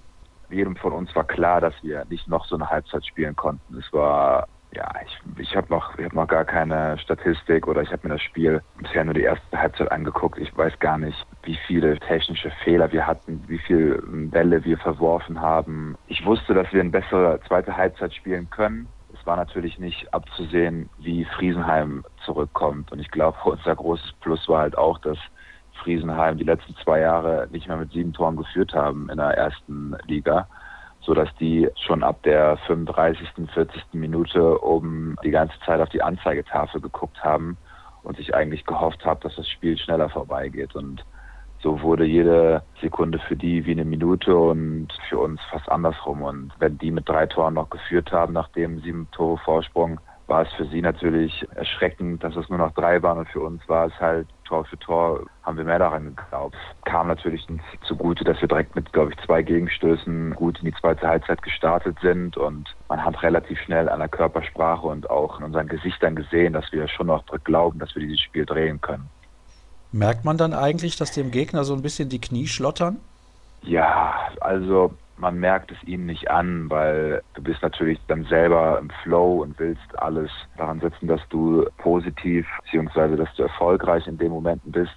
Jedem von uns war klar, dass wir nicht noch so eine Halbzeit spielen konnten. Es war ja, ich, ich habe noch, hab noch gar keine Statistik oder ich habe mir das Spiel bisher nur die erste Halbzeit angeguckt. Ich weiß gar nicht, wie viele technische Fehler wir hatten, wie viele Bälle wir verworfen haben. Ich wusste, dass wir eine bessere zweite Halbzeit spielen können. Es war natürlich nicht abzusehen, wie Friesenheim zurückkommt. Und ich glaube, unser großes Plus war halt auch, dass Friesenheim die letzten zwei Jahre nicht mehr mit sieben Toren geführt haben in der ersten Liga sodass die schon ab der 35., 40. Minute oben die ganze Zeit auf die Anzeigetafel geguckt haben und sich eigentlich gehofft haben, dass das Spiel schneller vorbeigeht. Und so wurde jede Sekunde für die wie eine Minute und für uns fast andersrum. Und wenn die mit drei Toren noch geführt haben, nach dem sieben Tore Vorsprung, war es für sie natürlich erschreckend, dass es nur noch drei waren und für uns war es halt Tor für Tor, haben wir mehr daran geglaubt. Kam natürlich zugute, dass wir direkt mit, glaube ich, zwei Gegenstößen gut in die zweite Halbzeit gestartet sind und man hat relativ schnell an der Körpersprache und auch in unseren Gesichtern gesehen, dass wir schon noch glauben, dass wir dieses Spiel drehen können. Merkt man dann eigentlich, dass dem Gegner so ein bisschen die Knie schlottern? Ja, also man merkt es ihnen nicht an, weil du bist natürlich dann selber im Flow und willst alles daran setzen, dass du positiv bzw. dass du erfolgreich in den Momenten bist.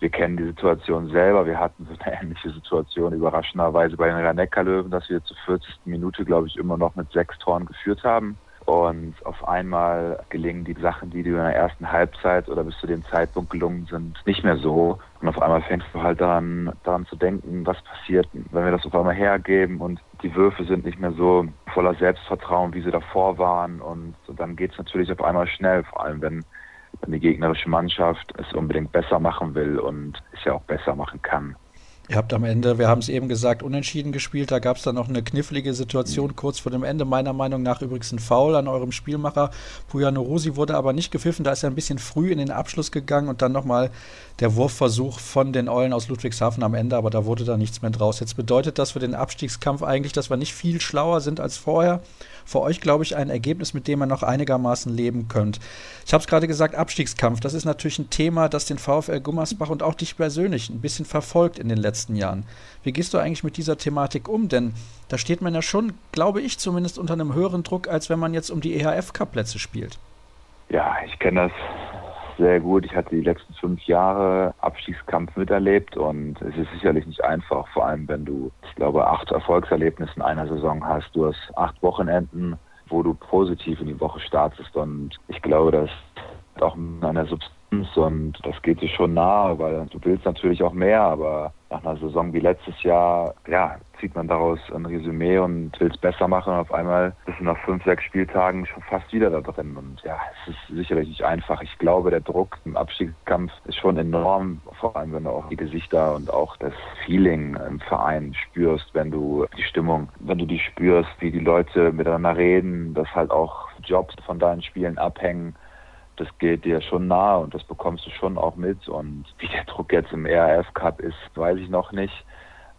Wir kennen die Situation selber. Wir hatten so eine ähnliche Situation überraschenderweise bei den Rhein-Neckar-Löwen, dass wir zur 40. Minute, glaube ich, immer noch mit sechs Toren geführt haben. Und auf einmal gelingen die Sachen, die dir in der ersten Halbzeit oder bis zu dem Zeitpunkt gelungen sind, nicht mehr so. Und auf einmal fängst du halt daran, daran zu denken, was passiert, wenn wir das auf einmal hergeben und die Würfe sind nicht mehr so voller Selbstvertrauen, wie sie davor waren. Und dann geht es natürlich auf einmal schnell, vor allem wenn, wenn die gegnerische Mannschaft es unbedingt besser machen will und es ja auch besser machen kann. Ihr habt am Ende, wir haben es eben gesagt, unentschieden gespielt. Da gab es dann noch eine knifflige Situation kurz vor dem Ende. Meiner Meinung nach übrigens ein Foul an eurem Spielmacher. Pujano Rosi wurde aber nicht gepfiffen. Da ist er ein bisschen früh in den Abschluss gegangen und dann nochmal der Wurfversuch von den Eulen aus Ludwigshafen am Ende. Aber da wurde da nichts mehr draus. Jetzt bedeutet das für den Abstiegskampf eigentlich, dass wir nicht viel schlauer sind als vorher für euch, glaube ich, ein Ergebnis, mit dem ihr noch einigermaßen leben könnt. Ich habe es gerade gesagt, Abstiegskampf. Das ist natürlich ein Thema, das den VfL Gummersbach und auch dich persönlich ein bisschen verfolgt in den letzten Jahren. Wie gehst du eigentlich mit dieser Thematik um? Denn da steht man ja schon, glaube ich, zumindest unter einem höheren Druck, als wenn man jetzt um die EHF-Cup-Plätze spielt. Ja, ich kenne das sehr gut. Ich hatte die letzten fünf Jahre Abstiegskampf miterlebt und es ist sicherlich nicht einfach, vor allem wenn du, ich glaube, acht Erfolgserlebnisse in einer Saison hast. Du hast acht Wochenenden, wo du positiv in die Woche startest und ich glaube, dass auch mit einer Substanz und das geht dir schon nahe, weil du willst natürlich auch mehr, aber nach einer Saison wie letztes Jahr, ja, zieht man daraus ein Resümee und will es besser machen und auf einmal bist du nach fünf, sechs Spieltagen schon fast wieder da drin und ja, es ist sicherlich nicht einfach. Ich glaube, der Druck im Abstiegskampf ist schon enorm, vor allem wenn du auch die Gesichter und auch das Feeling im Verein spürst, wenn du die Stimmung, wenn du die spürst, wie die Leute miteinander reden, dass halt auch Jobs von deinen Spielen abhängen das geht dir schon nahe und das bekommst du schon auch mit. Und wie der Druck jetzt im ERF Cup ist, weiß ich noch nicht.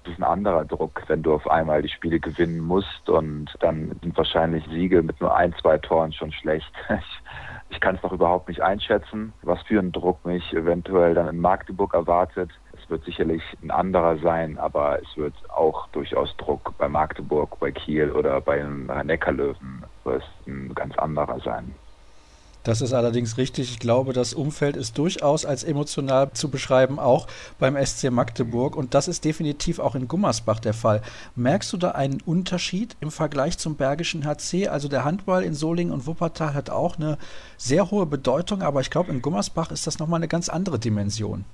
Das ist ein anderer Druck, wenn du auf einmal die Spiele gewinnen musst und dann sind wahrscheinlich Siege mit nur ein, zwei Toren schon schlecht. Ich, ich kann es noch überhaupt nicht einschätzen, was für ein Druck mich eventuell dann in Magdeburg erwartet. Es wird sicherlich ein anderer sein, aber es wird auch durchaus Druck bei Magdeburg, bei Kiel oder bei den Neckarlöwen wird ein ganz anderer sein. Das ist allerdings richtig. Ich glaube, das Umfeld ist durchaus als emotional zu beschreiben, auch beim SC Magdeburg. Und das ist definitiv auch in Gummersbach der Fall. Merkst du da einen Unterschied im Vergleich zum Bergischen HC? Also der Handball in Solingen und Wuppertal hat auch eine sehr hohe Bedeutung, aber ich glaube, in Gummersbach ist das nochmal eine ganz andere Dimension.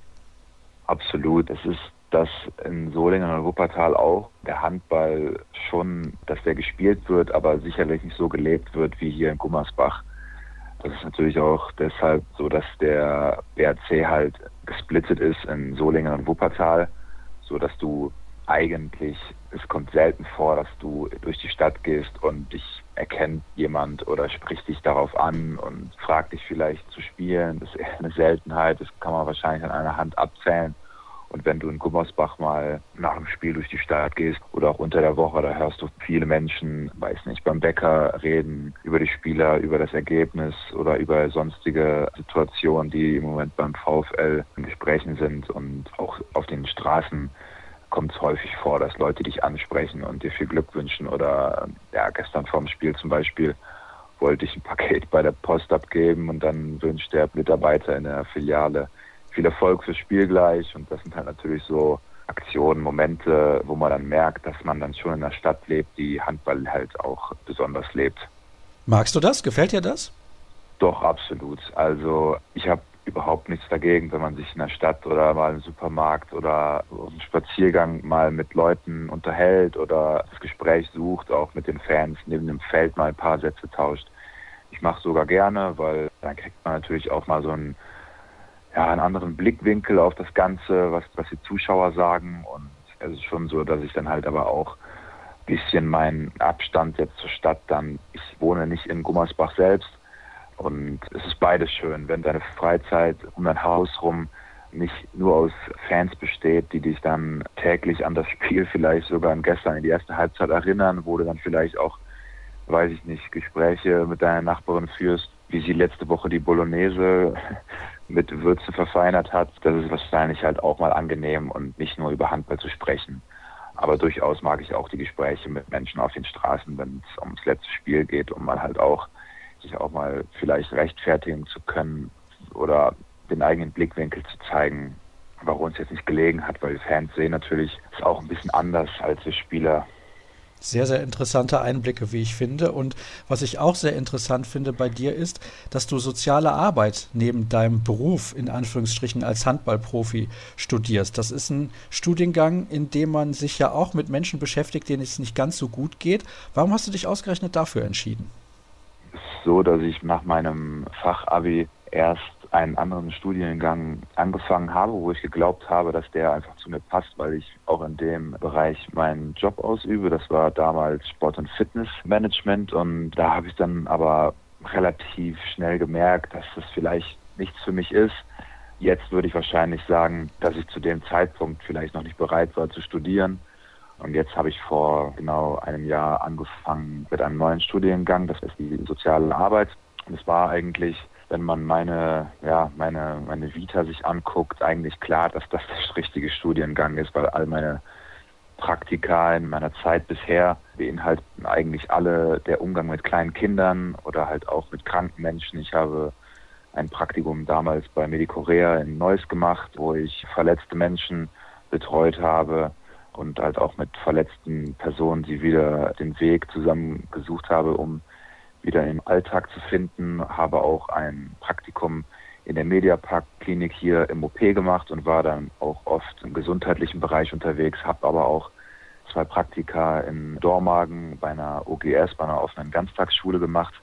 Absolut. Es ist dass in Solingen und Wuppertal auch der Handball schon, dass der gespielt wird, aber sicherlich nicht so gelebt wird wie hier in Gummersbach. Das ist natürlich auch deshalb so, dass der BRC halt gesplittet ist in Solingen und Wuppertal, so dass du eigentlich, es kommt selten vor, dass du durch die Stadt gehst und dich erkennt jemand oder spricht dich darauf an und fragt dich vielleicht zu spielen. Das ist eher eine Seltenheit, das kann man wahrscheinlich an einer Hand abzählen. Und wenn du in Gummersbach mal nach dem Spiel durch die Stadt gehst oder auch unter der Woche, da hörst du viele Menschen, weiß nicht, beim Bäcker reden über die Spieler, über das Ergebnis oder über sonstige Situationen, die im Moment beim VfL in Gesprächen sind. Und auch auf den Straßen kommt es häufig vor, dass Leute dich ansprechen und dir viel Glück wünschen. Oder ja, gestern vorm Spiel zum Beispiel wollte ich ein Paket bei der Post abgeben und dann wünscht der Mitarbeiter in der Filiale viel Erfolg fürs Spiel gleich. Und das sind halt natürlich so Aktionen, Momente, wo man dann merkt, dass man dann schon in einer Stadt lebt, die Handball halt auch besonders lebt. Magst du das? Gefällt dir das? Doch, absolut. Also ich habe überhaupt nichts dagegen, wenn man sich in der Stadt oder mal im Supermarkt oder auf einem Spaziergang mal mit Leuten unterhält oder das Gespräch sucht, auch mit den Fans neben dem Feld mal ein paar Sätze tauscht. Ich mache sogar gerne, weil dann kriegt man natürlich auch mal so einen, ja, einen anderen Blickwinkel auf das Ganze, was, was die Zuschauer sagen. Und es ist schon so, dass ich dann halt aber auch ein bisschen meinen Abstand jetzt zur Stadt dann, ich wohne nicht in Gummersbach selbst, und es ist beides schön, wenn deine Freizeit um dein Haus rum nicht nur aus Fans besteht, die dich dann täglich an das Spiel vielleicht sogar an gestern in die erste Halbzeit erinnern, wo du dann vielleicht auch, weiß ich nicht, Gespräche mit deiner Nachbarin führst, wie sie letzte Woche die Bolognese mit Würze verfeinert hat. Das ist wahrscheinlich halt auch mal angenehm und nicht nur über Handball zu sprechen. Aber durchaus mag ich auch die Gespräche mit Menschen auf den Straßen, wenn es ums letzte Spiel geht und man halt auch sich auch mal vielleicht rechtfertigen zu können oder den eigenen Blickwinkel zu zeigen, warum es jetzt nicht gelegen hat, weil Fans sehen natürlich, es auch ein bisschen anders als wir Spieler. Sehr, sehr interessante Einblicke, wie ich finde. Und was ich auch sehr interessant finde bei dir ist, dass du soziale Arbeit neben deinem Beruf in Anführungsstrichen als Handballprofi studierst. Das ist ein Studiengang, in dem man sich ja auch mit Menschen beschäftigt, denen es nicht ganz so gut geht. Warum hast du dich ausgerechnet dafür entschieden? so, dass ich nach meinem Fachabi erst einen anderen Studiengang angefangen habe, wo ich geglaubt habe, dass der einfach zu mir passt, weil ich auch in dem Bereich meinen Job ausübe. Das war damals Sport- und Fitnessmanagement und da habe ich dann aber relativ schnell gemerkt, dass das vielleicht nichts für mich ist. Jetzt würde ich wahrscheinlich sagen, dass ich zu dem Zeitpunkt vielleicht noch nicht bereit war zu studieren und jetzt habe ich vor genau einem Jahr angefangen mit einem neuen Studiengang, das ist die soziale Arbeit. Und es war eigentlich, wenn man meine, ja, meine, meine Vita sich anguckt, eigentlich klar, dass das der richtige Studiengang ist, weil all meine Praktika in meiner Zeit bisher beinhalten eigentlich alle der Umgang mit kleinen Kindern oder halt auch mit kranken Menschen. Ich habe ein Praktikum damals bei Medicorea in Neuss gemacht, wo ich verletzte Menschen betreut habe und halt auch mit verletzten Personen sie wieder den Weg zusammen gesucht habe, um wieder im Alltag zu finden. Habe auch ein Praktikum in der Mediapark-Klinik hier im OP gemacht und war dann auch oft im gesundheitlichen Bereich unterwegs, habe aber auch zwei Praktika in Dormagen bei einer OGS, bei einer offenen Ganztagsschule gemacht,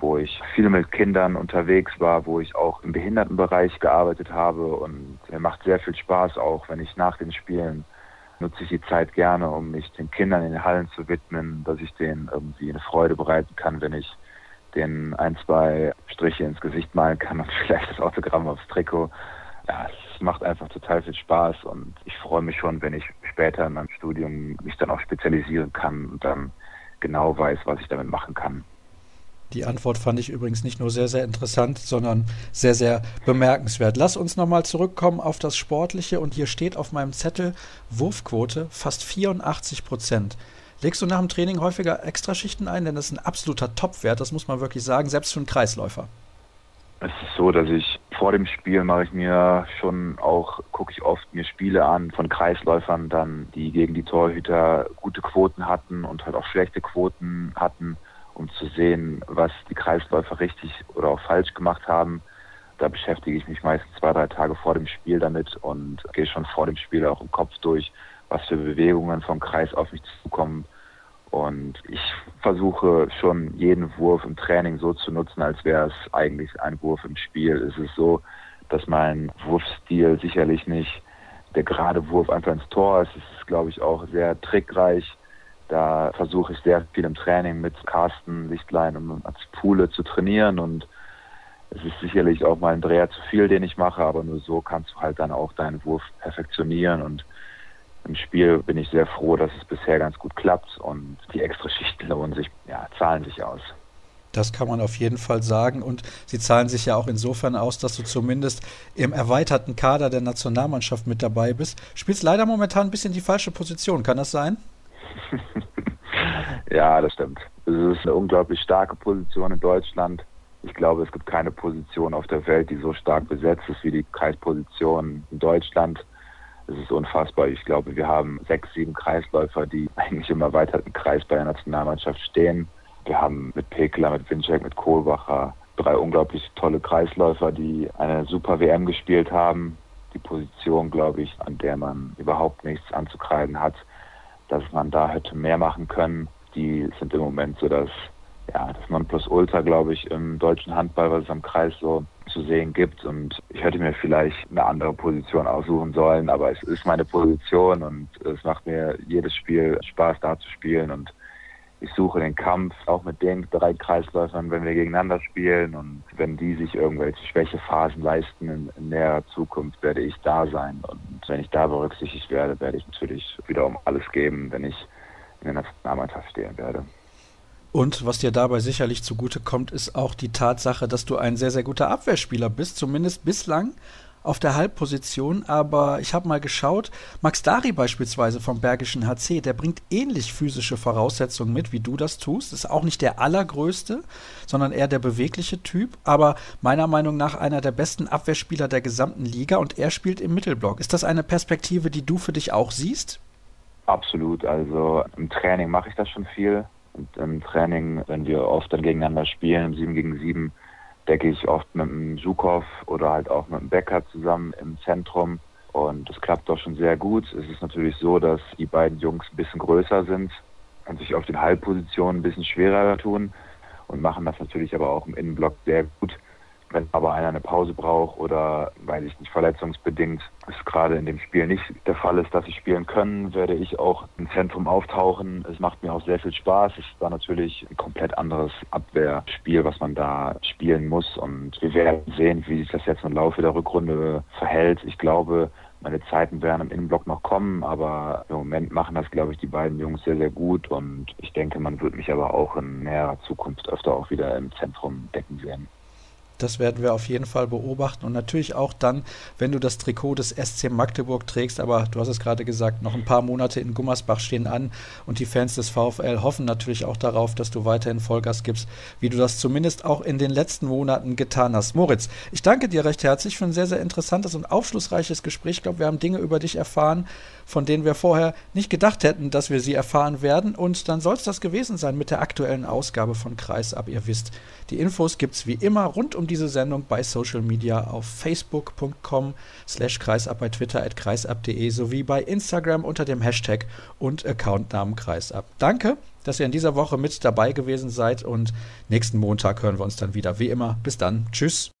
wo ich viel mit Kindern unterwegs war, wo ich auch im Behindertenbereich gearbeitet habe und mir macht sehr viel Spaß auch, wenn ich nach den Spielen nutze ich die Zeit gerne, um mich den Kindern in den Hallen zu widmen, dass ich denen irgendwie eine Freude bereiten kann, wenn ich den ein, zwei Striche ins Gesicht malen kann und vielleicht das Autogramm aufs Trikot. Ja, es macht einfach total viel Spaß und ich freue mich schon, wenn ich später in meinem Studium mich dann auch spezialisieren kann und dann genau weiß, was ich damit machen kann. Die Antwort fand ich übrigens nicht nur sehr, sehr interessant, sondern sehr, sehr bemerkenswert. Lass uns nochmal zurückkommen auf das Sportliche und hier steht auf meinem Zettel Wurfquote fast 84 Prozent. Legst du nach dem Training häufiger Extraschichten ein? Denn das ist ein absoluter Topwert, das muss man wirklich sagen, selbst für einen Kreisläufer. Es ist so, dass ich vor dem Spiel mache ich mir schon auch, gucke ich oft mir Spiele an von Kreisläufern dann, die gegen die Torhüter gute Quoten hatten und halt auch schlechte Quoten hatten um zu sehen, was die Kreisläufer richtig oder auch falsch gemacht haben. Da beschäftige ich mich meistens zwei, drei Tage vor dem Spiel damit und gehe schon vor dem Spiel auch im Kopf durch, was für Bewegungen vom Kreis auf mich zukommen. Und ich versuche schon jeden Wurf im Training so zu nutzen, als wäre es eigentlich ein Wurf im Spiel. Es ist so, dass mein Wurfstil sicherlich nicht der gerade Wurf einfach ins Tor ist. Es ist, glaube ich, auch sehr trickreich da versuche ich sehr viel im Training mit Carsten Lichtlein und als Pule zu trainieren und es ist sicherlich auch mal ein Dreher zu viel, den ich mache, aber nur so kannst du halt dann auch deinen Wurf perfektionieren und im Spiel bin ich sehr froh, dass es bisher ganz gut klappt und die extra Schichten lohnen sich, ja, zahlen sich aus. Das kann man auf jeden Fall sagen. Und sie zahlen sich ja auch insofern aus, dass du zumindest im erweiterten Kader der Nationalmannschaft mit dabei bist. Spielst leider momentan ein bisschen die falsche Position. Kann das sein? ja, das stimmt. Es ist eine unglaublich starke Position in Deutschland. Ich glaube, es gibt keine Position auf der Welt, die so stark besetzt ist wie die Kreisposition in Deutschland. Es ist unfassbar. Ich glaube, wir haben sechs, sieben Kreisläufer, die eigentlich im erweiterten Kreis bei der Nationalmannschaft stehen. Wir haben mit Pekler, mit Winczek, mit Kohlbacher, drei unglaublich tolle Kreisläufer, die eine super WM gespielt haben. Die Position, glaube ich, an der man überhaupt nichts anzukreiden hat, dass man da hätte mehr machen können. Die sind im Moment so das, ja, das Nonplusultra, glaube ich, im deutschen Handball, was es am Kreis so zu sehen gibt. Und ich hätte mir vielleicht eine andere Position aussuchen sollen, aber es ist meine Position und es macht mir jedes Spiel Spaß, da zu spielen. Und ich suche den Kampf auch mit den drei Kreisläufern, wenn wir gegeneinander spielen. Und wenn die sich irgendwelche Schwächephasen leisten in, in näherer Zukunft, werde ich da sein. Und wenn ich da berücksichtigt werde, werde ich natürlich wieder um alles geben, wenn ich in der Nationalmannschaft stehen werde. Und was dir dabei sicherlich zugute kommt, ist auch die Tatsache, dass du ein sehr, sehr guter Abwehrspieler bist, zumindest bislang auf der Halbposition. Aber ich habe mal geschaut, Max Dari beispielsweise vom Bergischen HC, der bringt ähnlich physische Voraussetzungen mit, wie du das tust. Ist auch nicht der allergrößte, sondern eher der bewegliche Typ, aber meiner Meinung nach einer der besten Abwehrspieler der gesamten Liga und er spielt im Mittelblock. Ist das eine Perspektive, die du für dich auch siehst? Absolut. Also im Training mache ich das schon viel. Und im Training, wenn wir oft dann gegeneinander spielen, 7 gegen 7, decke ich oft mit dem Sukow oder halt auch mit dem Becker zusammen im Zentrum. Und das klappt doch schon sehr gut. Es ist natürlich so, dass die beiden Jungs ein bisschen größer sind und sich auf den Halbpositionen ein bisschen schwerer tun und machen das natürlich aber auch im Innenblock sehr gut. Wenn aber einer eine Pause braucht oder, weiß ich nicht, verletzungsbedingt es gerade in dem Spiel nicht der Fall ist, dass sie spielen können, werde ich auch im Zentrum auftauchen. Es macht mir auch sehr viel Spaß. Es war natürlich ein komplett anderes Abwehrspiel, was man da spielen muss. Und wir werden sehen, wie sich das jetzt im Laufe der Rückrunde verhält. Ich glaube, meine Zeiten werden im Innenblock noch kommen, aber im Moment machen das, glaube ich, die beiden Jungs sehr, sehr gut. Und ich denke, man wird mich aber auch in näherer Zukunft öfter auch wieder im Zentrum decken sehen. Das werden wir auf jeden Fall beobachten und natürlich auch dann, wenn du das Trikot des SC Magdeburg trägst. Aber du hast es gerade gesagt, noch ein paar Monate in Gummersbach stehen an und die Fans des VfL hoffen natürlich auch darauf, dass du weiterhin Vollgas gibst, wie du das zumindest auch in den letzten Monaten getan hast. Moritz, ich danke dir recht herzlich für ein sehr, sehr interessantes und aufschlussreiches Gespräch. Ich glaube, wir haben Dinge über dich erfahren, von denen wir vorher nicht gedacht hätten, dass wir sie erfahren werden. Und dann soll es das gewesen sein mit der aktuellen Ausgabe von Kreisab. Ihr wisst, die Infos gibt es wie immer rund um diese Sendung bei Social Media auf facebook.com slash kreisab, bei Twitter at kreisab.de sowie bei Instagram unter dem Hashtag und Accountnamen kreisab. Danke, dass ihr in dieser Woche mit dabei gewesen seid und nächsten Montag hören wir uns dann wieder. Wie immer, bis dann. Tschüss.